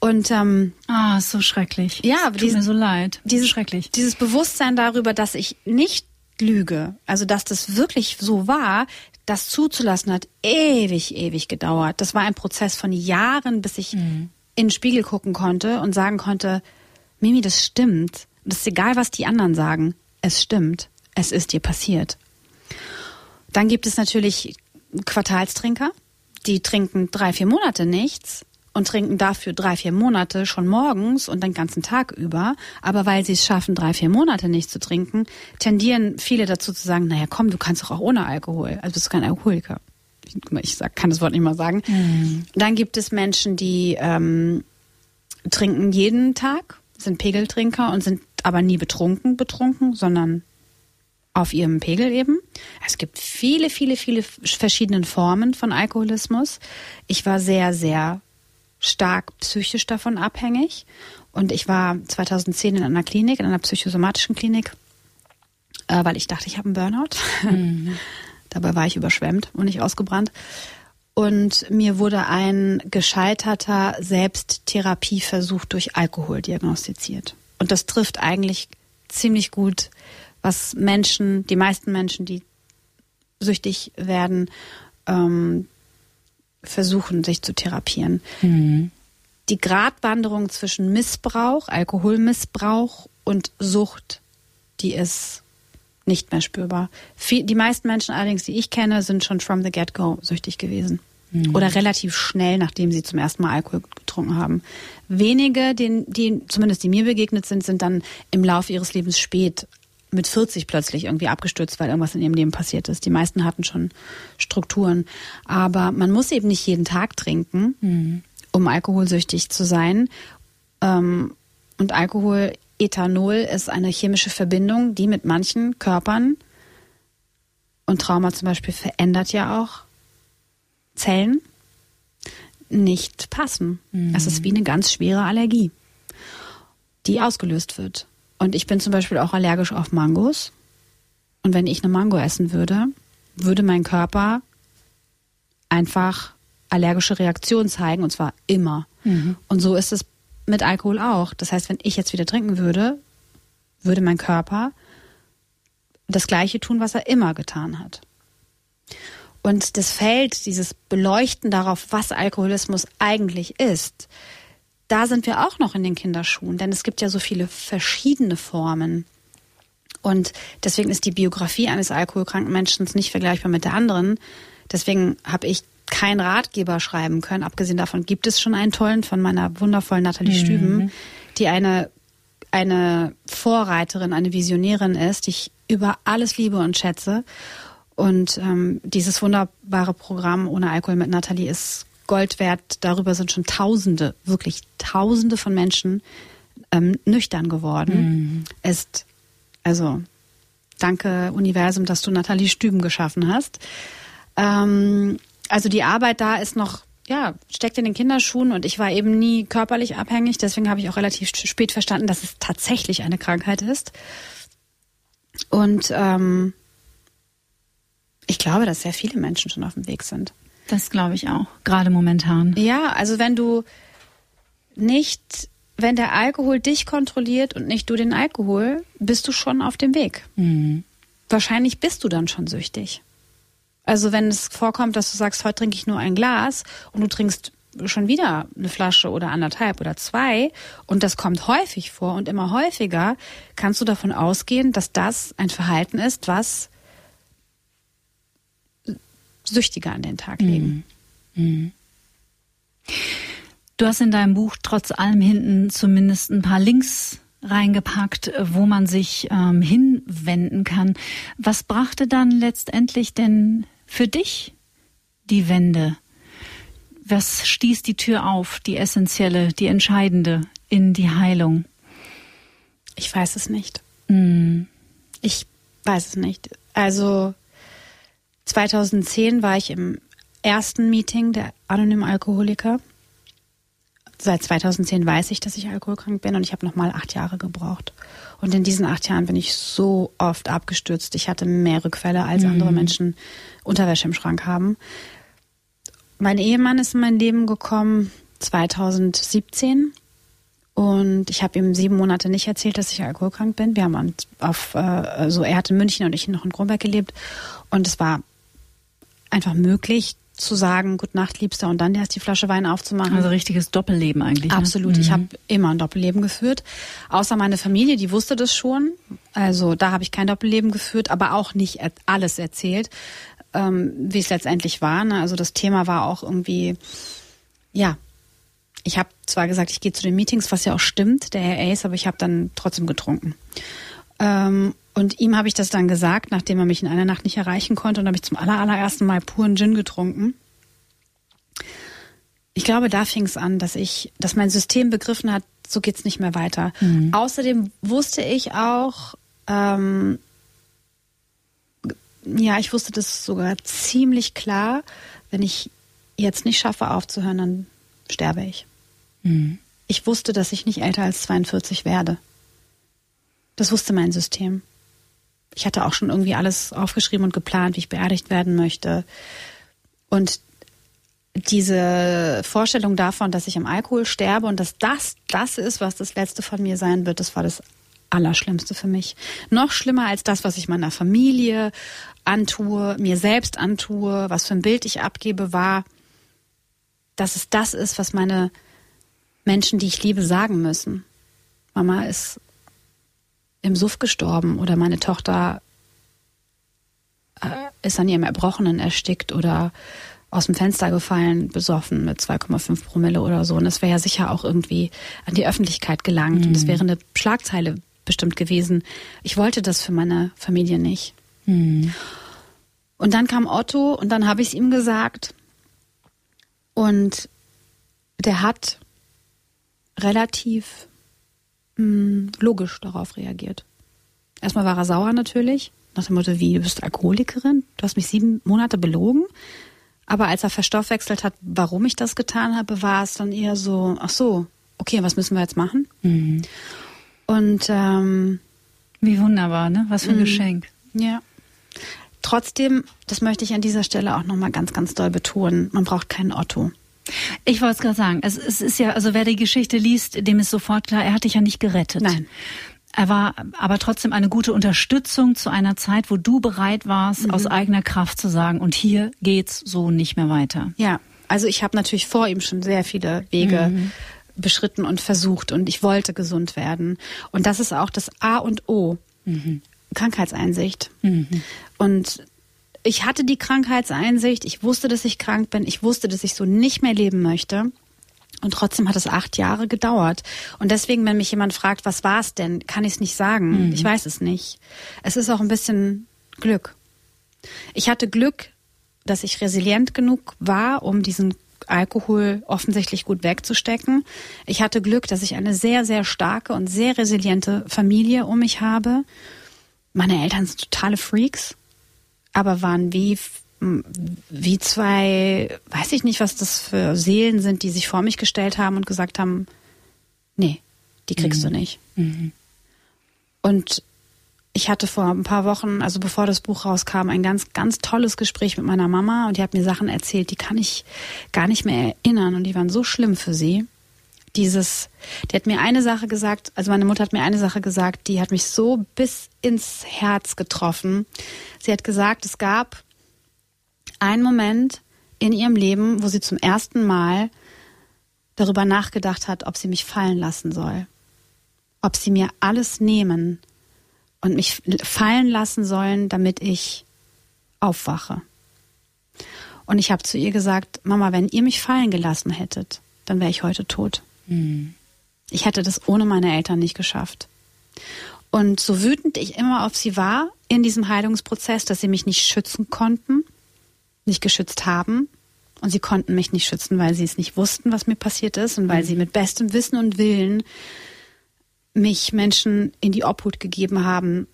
Und ähm, ah, ist so schrecklich. Ja, tut dies, mir so leid. Dieses schrecklich. Dieses Bewusstsein darüber, dass ich nicht lüge, also dass das wirklich so war, das zuzulassen hat ewig, ewig gedauert. Das war ein Prozess von Jahren, bis ich mhm. in den Spiegel gucken konnte und sagen konnte, Mimi, das stimmt. Das ist egal, was die anderen sagen. Es stimmt. Es ist dir passiert. Dann gibt es natürlich Quartalstrinker, die trinken drei, vier Monate nichts und trinken dafür drei, vier Monate schon morgens und den ganzen Tag über. Aber weil sie es schaffen, drei, vier Monate nicht zu trinken, tendieren viele dazu zu sagen, naja, komm, du kannst doch auch ohne Alkohol. Also bist du kein Alkoholiker. Ich sag, kann das Wort nicht mal sagen. Mhm. Dann gibt es Menschen, die ähm, trinken jeden Tag, sind Pegeltrinker und sind aber nie betrunken, betrunken, sondern auf ihrem Pegel eben. Es gibt viele, viele, viele verschiedene Formen von Alkoholismus. Ich war sehr, sehr stark psychisch davon abhängig. Und ich war 2010 in einer Klinik, in einer psychosomatischen Klinik, äh, weil ich dachte, ich habe einen Burnout. Mhm. *laughs* Dabei war ich überschwemmt und nicht ausgebrannt. Und mir wurde ein gescheiterter Selbsttherapieversuch durch Alkohol diagnostiziert. Und das trifft eigentlich ziemlich gut, was Menschen, die meisten Menschen, die süchtig werden, ähm, versuchen, sich zu therapieren. Mhm. Die Gratwanderung zwischen Missbrauch, Alkoholmissbrauch und Sucht, die ist nicht mehr spürbar. Die meisten Menschen allerdings, die ich kenne, sind schon from the get-go süchtig gewesen. Mhm. Oder relativ schnell, nachdem sie zum ersten Mal Alkohol getrunken haben. Wenige, die, die, zumindest die mir begegnet sind, sind dann im Laufe ihres Lebens spät mit 40 plötzlich irgendwie abgestürzt, weil irgendwas in ihrem Leben passiert ist. Die meisten hatten schon Strukturen. Aber man muss eben nicht jeden Tag trinken, mhm. um alkoholsüchtig zu sein. Ähm, und Alkohol, Ethanol ist eine chemische Verbindung, die mit manchen Körpern und Trauma zum Beispiel verändert ja auch Zellen nicht passen. Mhm. Es ist wie eine ganz schwere Allergie, die ausgelöst wird. Und ich bin zum Beispiel auch allergisch auf Mangos. Und wenn ich eine Mango essen würde, würde mein Körper einfach allergische Reaktionen zeigen, und zwar immer. Mhm. Und so ist es mit Alkohol auch. Das heißt, wenn ich jetzt wieder trinken würde, würde mein Körper das Gleiche tun, was er immer getan hat. Und das Feld, dieses Beleuchten darauf, was Alkoholismus eigentlich ist, da sind wir auch noch in den Kinderschuhen, denn es gibt ja so viele verschiedene Formen. Und deswegen ist die Biografie eines alkoholkranken Menschen nicht vergleichbar mit der anderen. Deswegen habe ich keinen Ratgeber schreiben können. Abgesehen davon gibt es schon einen tollen von meiner wundervollen Nathalie mhm. Stüben, die eine, eine Vorreiterin, eine Visionärin ist, die ich über alles liebe und schätze. Und ähm, dieses wunderbare Programm ohne Alkohol mit Nathalie ist Gold wert. Darüber sind schon Tausende, wirklich Tausende von Menschen ähm, nüchtern geworden. Mhm. Ist also danke Universum, dass du Nathalie Stüben geschaffen hast. Ähm, also die Arbeit da ist noch ja, steckt in den Kinderschuhen und ich war eben nie körperlich abhängig. Deswegen habe ich auch relativ spät verstanden, dass es tatsächlich eine Krankheit ist. Und ähm, ich glaube, dass sehr viele Menschen schon auf dem Weg sind. Das glaube ich auch, gerade momentan. Ja, also wenn du nicht, wenn der Alkohol dich kontrolliert und nicht du den Alkohol, bist du schon auf dem Weg. Mhm. Wahrscheinlich bist du dann schon süchtig. Also wenn es vorkommt, dass du sagst, heute trinke ich nur ein Glas und du trinkst schon wieder eine Flasche oder anderthalb oder zwei und das kommt häufig vor und immer häufiger, kannst du davon ausgehen, dass das ein Verhalten ist, was Süchtige an den Tag legen. Mhm. Mhm. Du hast in deinem Buch trotz allem hinten zumindest ein paar Links reingepackt, wo man sich ähm, hinwenden kann. Was brachte dann letztendlich denn für dich die Wende? Was stieß die Tür auf, die essentielle, die entscheidende in die Heilung? Ich weiß es nicht. Mm. Ich weiß es nicht. Also 2010 war ich im ersten Meeting der anonymen Alkoholiker. Seit 2010 weiß ich, dass ich alkoholkrank bin und ich habe noch mal acht Jahre gebraucht. Und in diesen acht Jahren bin ich so oft abgestürzt. Ich hatte mehr Rückfälle, als mhm. andere Menschen Unterwäsche im Schrank haben. Mein Ehemann ist in mein Leben gekommen 2017 und ich habe ihm sieben Monate nicht erzählt, dass ich alkoholkrank bin. Wir haben auf, äh, also er hat in München und ich noch in Kronberg gelebt und es war einfach möglich zu sagen, Gute Nacht, Liebster, und dann erst die Flasche Wein aufzumachen. Also richtiges Doppelleben eigentlich. Ne? Absolut. Ich mhm. habe immer ein Doppelleben geführt. Außer meine Familie, die wusste das schon. Also da habe ich kein Doppelleben geführt, aber auch nicht alles erzählt, ähm, wie es letztendlich war. Ne? Also das Thema war auch irgendwie, ja, ich habe zwar gesagt, ich gehe zu den Meetings, was ja auch stimmt, der Herr Ace, aber ich habe dann trotzdem getrunken. Ähm, und ihm habe ich das dann gesagt, nachdem er mich in einer Nacht nicht erreichen konnte und habe ich zum aller, allerersten Mal puren Gin getrunken. Ich glaube, da fing es an, dass ich, dass mein System begriffen hat, so geht's nicht mehr weiter. Mhm. Außerdem wusste ich auch, ähm, ja, ich wusste das sogar ziemlich klar, wenn ich jetzt nicht schaffe aufzuhören, dann sterbe ich. Mhm. Ich wusste, dass ich nicht älter als 42 werde. Das wusste mein System ich hatte auch schon irgendwie alles aufgeschrieben und geplant, wie ich beerdigt werden möchte. Und diese Vorstellung davon, dass ich am Alkohol sterbe und dass das das ist, was das Letzte von mir sein wird, das war das Allerschlimmste für mich. Noch schlimmer als das, was ich meiner Familie antue, mir selbst antue, was für ein Bild ich abgebe, war, dass es das ist, was meine Menschen, die ich liebe, sagen müssen. Mama ist im Suff gestorben oder meine Tochter äh, ist an ihrem Erbrochenen erstickt oder aus dem Fenster gefallen, besoffen mit 2,5 Promille oder so. Und das wäre ja sicher auch irgendwie an die Öffentlichkeit gelangt. Mhm. Und es wäre eine Schlagzeile bestimmt gewesen. Ich wollte das für meine Familie nicht. Mhm. Und dann kam Otto und dann habe ich es ihm gesagt. Und der hat relativ mh, hm, logisch darauf reagiert. Erstmal war er sauer natürlich, nach dem Motto, wie, du bist Alkoholikerin? Du hast mich sieben Monate belogen? Aber als er verstoffwechselt hat, warum ich das getan habe, war es dann eher so, ach so, okay, was müssen wir jetzt machen? Mhm. Und ähm, wie wunderbar, ne? Was für ein mhm. Geschenk. Ja. Trotzdem, das möchte ich an dieser Stelle auch nochmal ganz, ganz doll betonen, man braucht keinen Otto. Ich wollte es gerade sagen. Es, es ist ja, also wer die Geschichte liest, dem ist sofort klar, er hat dich ja nicht gerettet. Nein. Er war aber trotzdem eine gute Unterstützung zu einer Zeit, wo du bereit warst, mhm. aus eigener Kraft zu sagen, und hier geht's so nicht mehr weiter. Ja, also ich habe natürlich vor ihm schon sehr viele Wege mhm. beschritten und versucht und ich wollte gesund werden. Und das ist auch das A und O. Mhm. Krankheitseinsicht. Mhm. Und ich hatte die Krankheitseinsicht, ich wusste, dass ich krank bin, ich wusste, dass ich so nicht mehr leben möchte. Und trotzdem hat es acht Jahre gedauert. Und deswegen, wenn mich jemand fragt, was war es denn, kann ich es nicht sagen. Mhm. Ich weiß es nicht. Es ist auch ein bisschen Glück. Ich hatte Glück, dass ich resilient genug war, um diesen Alkohol offensichtlich gut wegzustecken. Ich hatte Glück, dass ich eine sehr, sehr starke und sehr resiliente Familie um mich habe. Meine Eltern sind totale Freaks aber waren wie wie zwei, weiß ich nicht, was das für Seelen sind, die sich vor mich gestellt haben und gesagt haben, nee, die kriegst mhm. du nicht. Mhm. Und ich hatte vor ein paar Wochen, also bevor das Buch rauskam, ein ganz, ganz tolles Gespräch mit meiner Mama und die hat mir Sachen erzählt, die kann ich gar nicht mehr erinnern und die waren so schlimm für sie. Dieses, die hat mir eine Sache gesagt, also meine Mutter hat mir eine Sache gesagt, die hat mich so bis ins Herz getroffen. Sie hat gesagt, es gab einen Moment in ihrem Leben, wo sie zum ersten Mal darüber nachgedacht hat, ob sie mich fallen lassen soll. Ob sie mir alles nehmen und mich fallen lassen sollen, damit ich aufwache. Und ich habe zu ihr gesagt, Mama, wenn ihr mich fallen gelassen hättet, dann wäre ich heute tot. Mhm. Ich hätte das ohne meine Eltern nicht geschafft. Und so wütend ich immer auf sie war in diesem Heilungsprozess, dass sie mich nicht schützen konnten, nicht geschützt haben. Und sie konnten mich nicht schützen, weil sie es nicht wussten, was mir passiert ist und weil mhm. sie mit bestem Wissen und Willen mich Menschen in die Obhut gegeben haben,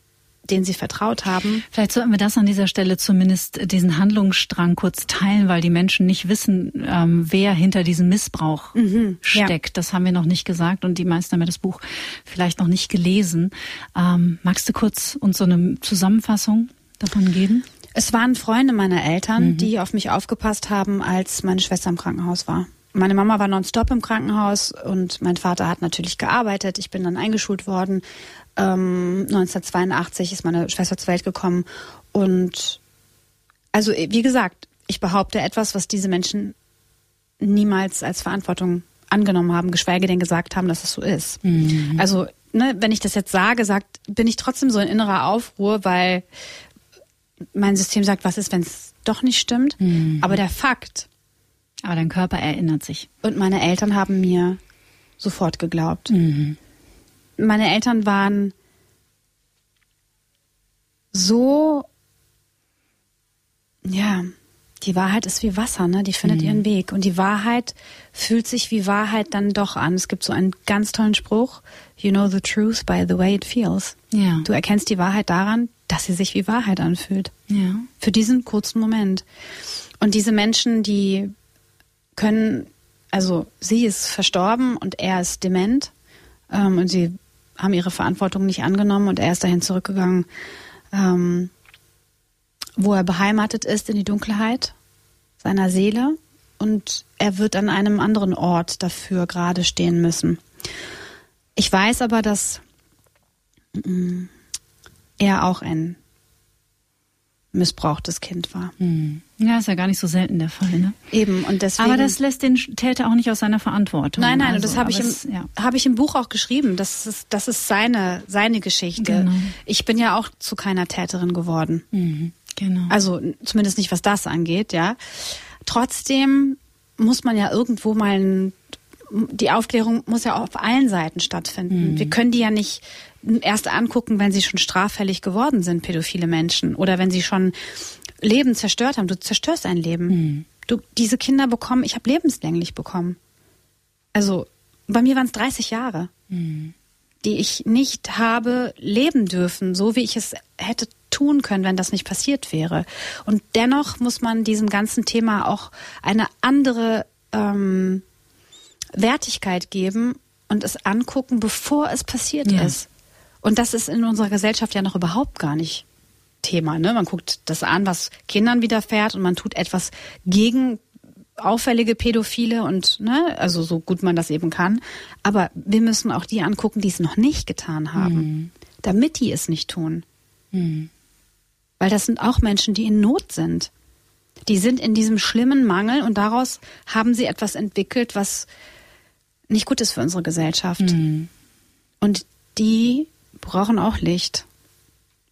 denen sie vertraut haben. Vielleicht sollten wir das an dieser Stelle zumindest diesen Handlungsstrang kurz teilen, weil die Menschen nicht wissen, ähm, wer hinter diesem Missbrauch mhm, steckt. Ja. Das haben wir noch nicht gesagt und die meisten haben ja das Buch vielleicht noch nicht gelesen. Ähm, magst du kurz uns so eine Zusammenfassung davon geben? Es waren Freunde meiner Eltern, mhm. die auf mich aufgepasst haben, als meine Schwester im Krankenhaus war meine Mama war nonstop im Krankenhaus und mein Vater hat natürlich gearbeitet. Ich bin dann eingeschult worden. Ähm, 1982 ist meine Schwester zur Welt gekommen. Und also, wie gesagt, ich behaupte etwas, was diese Menschen niemals als Verantwortung angenommen haben, geschweige denn gesagt haben, dass es so ist. Mhm. Also, ne, wenn ich das jetzt sage, sagt, bin ich trotzdem so in innerer Aufruhr, weil mein System sagt, was ist, wenn es doch nicht stimmt. Mhm. Aber der Fakt, aber dein Körper erinnert sich. Und meine Eltern haben mir sofort geglaubt. Mhm. Meine Eltern waren so, ja, die Wahrheit ist wie Wasser, ne? Die findet mhm. ihren Weg. Und die Wahrheit fühlt sich wie Wahrheit dann doch an. Es gibt so einen ganz tollen Spruch. You know the truth by the way it feels. Ja. Du erkennst die Wahrheit daran, dass sie sich wie Wahrheit anfühlt. Ja. Für diesen kurzen Moment. Und diese Menschen, die können, also sie ist verstorben und er ist dement ähm, und sie haben ihre Verantwortung nicht angenommen und er ist dahin zurückgegangen, ähm, wo er beheimatet ist in die Dunkelheit seiner Seele und er wird an einem anderen Ort dafür gerade stehen müssen. Ich weiß aber, dass mm, er auch ein missbrauchtes Kind war. Hm. Ja, ist ja gar nicht so selten der Fall. Ne? Eben und deswegen. Aber das lässt den Täter auch nicht aus seiner Verantwortung. Nein, nein, also, das habe ich im ja. habe ich im Buch auch geschrieben. Das ist das ist seine seine Geschichte. Genau. Ich bin ja auch zu keiner Täterin geworden. Mhm, genau. Also zumindest nicht was das angeht, ja. Trotzdem muss man ja irgendwo mal ein, die Aufklärung muss ja auf allen Seiten stattfinden. Mhm. Wir können die ja nicht erst angucken, wenn sie schon straffällig geworden sind, pädophile Menschen, oder wenn sie schon Leben zerstört haben. Du zerstörst ein Leben. Mhm. Du, diese Kinder bekommen, ich habe lebenslänglich bekommen. Also bei mir waren es 30 Jahre, mhm. die ich nicht habe leben dürfen, so wie ich es hätte tun können, wenn das nicht passiert wäre. Und dennoch muss man diesem ganzen Thema auch eine andere ähm, Wertigkeit geben und es angucken, bevor es passiert ja. ist. Und das ist in unserer Gesellschaft ja noch überhaupt gar nicht Thema. Ne? Man guckt das an, was Kindern widerfährt und man tut etwas gegen auffällige Pädophile und ne, also so gut man das eben kann. Aber wir müssen auch die angucken, die es noch nicht getan haben, mhm. damit die es nicht tun. Mhm. Weil das sind auch Menschen, die in Not sind. Die sind in diesem schlimmen Mangel und daraus haben sie etwas entwickelt, was nicht gut ist für unsere Gesellschaft. Mhm. Und die brauchen auch Licht.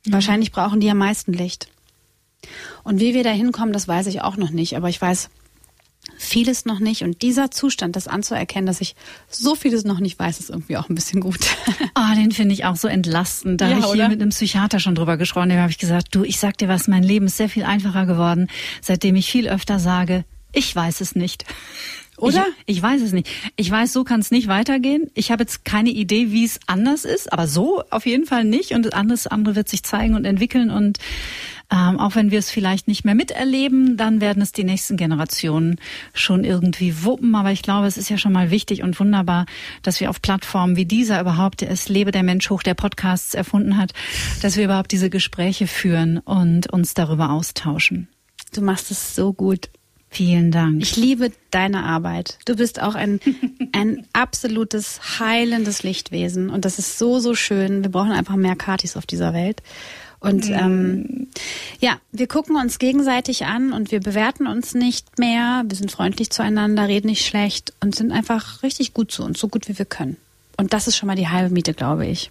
Mhm. Wahrscheinlich brauchen die am meisten Licht. Und wie wir da hinkommen, das weiß ich auch noch nicht. Aber ich weiß vieles noch nicht. Und dieser Zustand, das anzuerkennen, dass ich so vieles noch nicht weiß, ist irgendwie auch ein bisschen gut. *laughs* Ah, oh, den finde ich auch so entlastend. Da ja, habe ich oder? hier mit einem Psychiater schon drüber gesprochen. Dem habe ich gesagt, du, ich sag dir was, mein Leben ist sehr viel einfacher geworden, seitdem ich viel öfter sage, ich weiß es nicht. Oder? Ich, ich, weiß es nicht. Ich weiß, so kann es nicht weitergehen. Ich habe jetzt keine Idee, wie es anders ist, aber so auf jeden Fall nicht. Und das andere, andere wird sich zeigen und entwickeln. Und Ähm, auch wenn wir es vielleicht nicht mehr miterleben, dann werden es die nächsten Generationen schon irgendwie wuppen. Aber ich glaube, es ist ja schon mal wichtig und wunderbar, dass wir auf Plattformen wie dieser überhaupt es Lebe der Mensch hoch der Podcasts erfunden hat, dass wir überhaupt diese Gespräche führen und uns darüber austauschen. Du machst es so gut. Vielen Dank. Ich liebe deine Arbeit. Du bist auch ein, *laughs* ein absolutes heilendes Lichtwesen und das ist so, so schön. Wir brauchen einfach mehr Katis auf dieser Welt. Und ähm, ja, wir gucken uns gegenseitig an und wir bewerten uns nicht mehr. Wir sind freundlich zueinander, reden nicht schlecht und sind einfach richtig gut zu uns, so gut wie wir können. Und das ist schon mal die halbe Miete, glaube ich.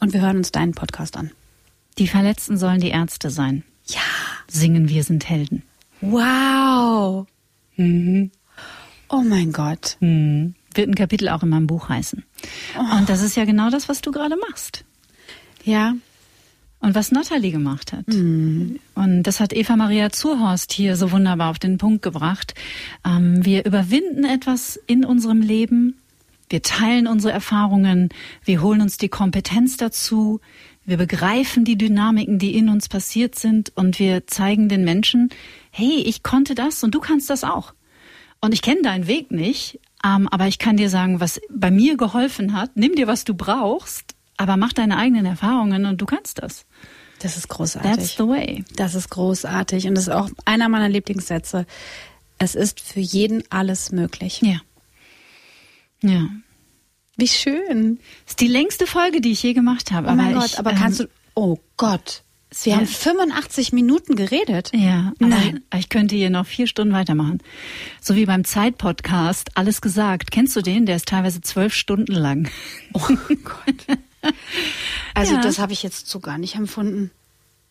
Und wir hören uns deinen Podcast an. Die Verletzten sollen die Ärzte sein. Ja. Singen Wir sind Helden. Wow. Mhm. Oh mein Gott. Mhm. Wird ein Kapitel auch in meinem Buch heißen. Oh. Und das ist ja genau das, was du gerade machst. Ja. Und was Natalie gemacht hat. Mhm. Und das hat Eva Maria Zurhorst hier so wunderbar auf den Punkt gebracht. Ähm, wir überwinden etwas in unserem Leben. Wir teilen unsere Erfahrungen. Wir holen uns die Kompetenz dazu. Wir begreifen die Dynamiken, die in uns passiert sind. Und wir zeigen den Menschen, hey, ich konnte das und du kannst das auch. Und ich kenne deinen Weg nicht, ähm, aber ich kann dir sagen, was bei mir geholfen hat. Nimm dir, was du brauchst, aber mach deine eigenen Erfahrungen und du kannst das. Das ist großartig. That's the way. Das ist großartig und das ist auch einer meiner Lieblingssätze. Es ist für jeden alles möglich. Ja. Ja. Wie schön. Das ist die längste Folge, die ich je gemacht habe. Oh mein Gott, ich, aber ähm, kannst du. Oh Gott. Wir Ja. haben 85 Minuten geredet. Ja, Nein. ich könnte hier noch vier Stunden weitermachen. So wie beim Zeit-Podcast, alles gesagt. Kennst du den? Der ist teilweise zwölf Stunden lang. Oh Gott. Also Ja. das habe ich jetzt so gar nicht empfunden.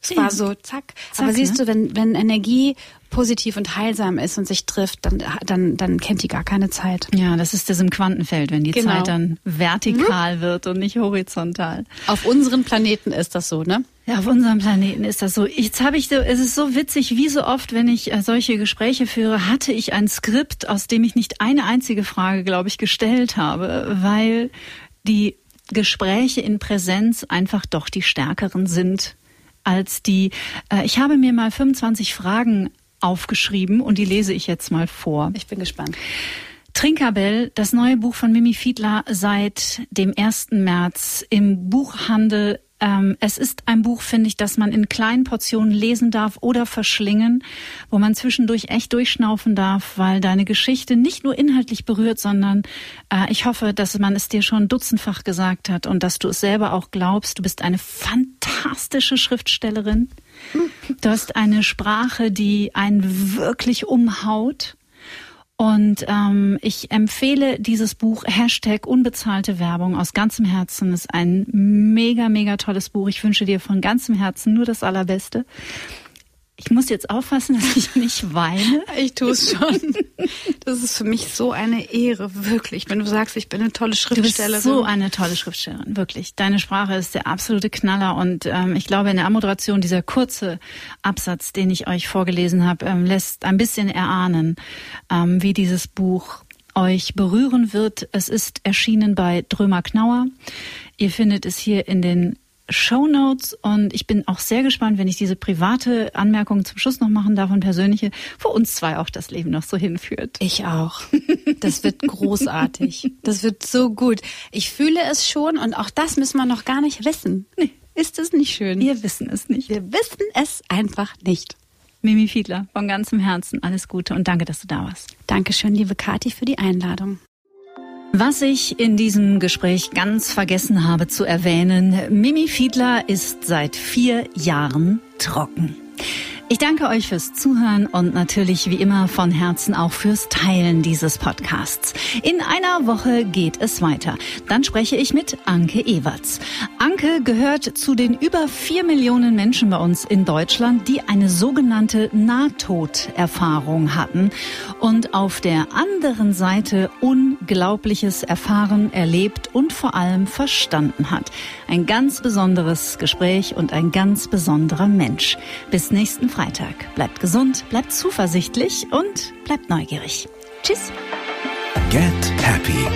Es war so, zack. Zack, Aber siehst ne? du, wenn, wenn Energie positiv und heilsam ist und sich trifft, dann, dann, dann kennt die gar keine Zeit. Ja, das ist das im Quantenfeld, wenn die Genau. Zeit dann vertikal wird und nicht horizontal. Auf unserem Planeten ist das so, ne? Ja, auf unserem Planeten ist das so. Jetzt habe ich so, es ist so witzig, wie so oft, wenn ich äh, solche Gespräche führe, hatte ich ein Skript, aus dem ich nicht eine einzige Frage, glaube ich, gestellt habe, weil die Gespräche in Präsenz einfach doch die stärkeren sind als die. Äh, ich habe mir mal 25 Fragen aufgeschrieben und die lese ich jetzt mal vor. Ich bin gespannt. Trinkerbell, das neue Buch von Mimi Fiedler seit dem 1. März im Buchhandel. Ähm, es ist ein Buch, finde ich, das man in kleinen Portionen lesen darf oder verschlingen, wo man zwischendurch echt durchschnaufen darf, weil deine Geschichte nicht nur inhaltlich berührt, sondern äh, ich hoffe, dass man es dir schon dutzendfach gesagt hat und dass du es selber auch glaubst. Du bist eine fantastische Schriftstellerin. Du hast eine Sprache, die einen wirklich umhaut. Und ähm, ich empfehle dieses Buch Hashtag unbezahlte Werbung aus ganzem Herzen. Ist ein mega, mega tolles Buch. Ich wünsche dir von ganzem Herzen nur das Allerbeste. Ich muss jetzt aufpassen, dass ich *laughs* nicht weine. Ich tue es schon. Das ist für mich so eine Ehre, wirklich. Wenn du sagst, ich bin eine tolle Du bist Schriftstellerin. so eine tolle Schriftstellerin, wirklich. Deine Sprache ist der absolute Knaller und ähm, ich glaube, in der Ammoderation dieser kurze Absatz, den ich euch vorgelesen habe, ähm, lässt ein bisschen erahnen, ähm, wie dieses Buch euch berühren wird. Es ist erschienen bei Drömer Knauer. Ihr findet es hier in den Show Notes und ich bin auch sehr gespannt, wenn ich diese private Anmerkung zum Schluss noch machen darf und persönliche, wo uns zwei auch das Leben noch so hinführt. Ich auch. Das wird *laughs* großartig. Das wird so gut. Ich fühle es schon und auch das müssen wir noch gar nicht wissen. Ist es nicht schön? Wir wissen es nicht. Wir wissen es einfach nicht. Mimi Fiedler, von ganzem Herzen alles Gute und danke, dass du da warst. Dankeschön, liebe Kathi, für die Einladung. Was ich in diesem Gespräch ganz vergessen habe zu erwähnen, Mimi Fiedler ist seit vier Jahren trocken. Ich danke euch fürs Zuhören und natürlich wie immer von Herzen auch fürs Teilen dieses Podcasts. In einer Woche geht es weiter. Dann spreche ich mit Anke Ewerts. Anke gehört zu den über vier Millionen Menschen bei uns in Deutschland, die eine sogenannte Nahtoderfahrung hatten und auf der anderen Seite Unglaubliches erfahren, erlebt und vor allem verstanden hat. Ein ganz besonderes Gespräch und ein ganz besonderer Mensch. Bis nächsten Freitag. Bleibt gesund, bleibt zuversichtlich und bleibt neugierig. Tschüss. Get Happy.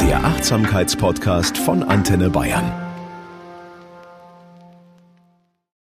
Der Achtsamkeitspodcast von Antenne Bayern.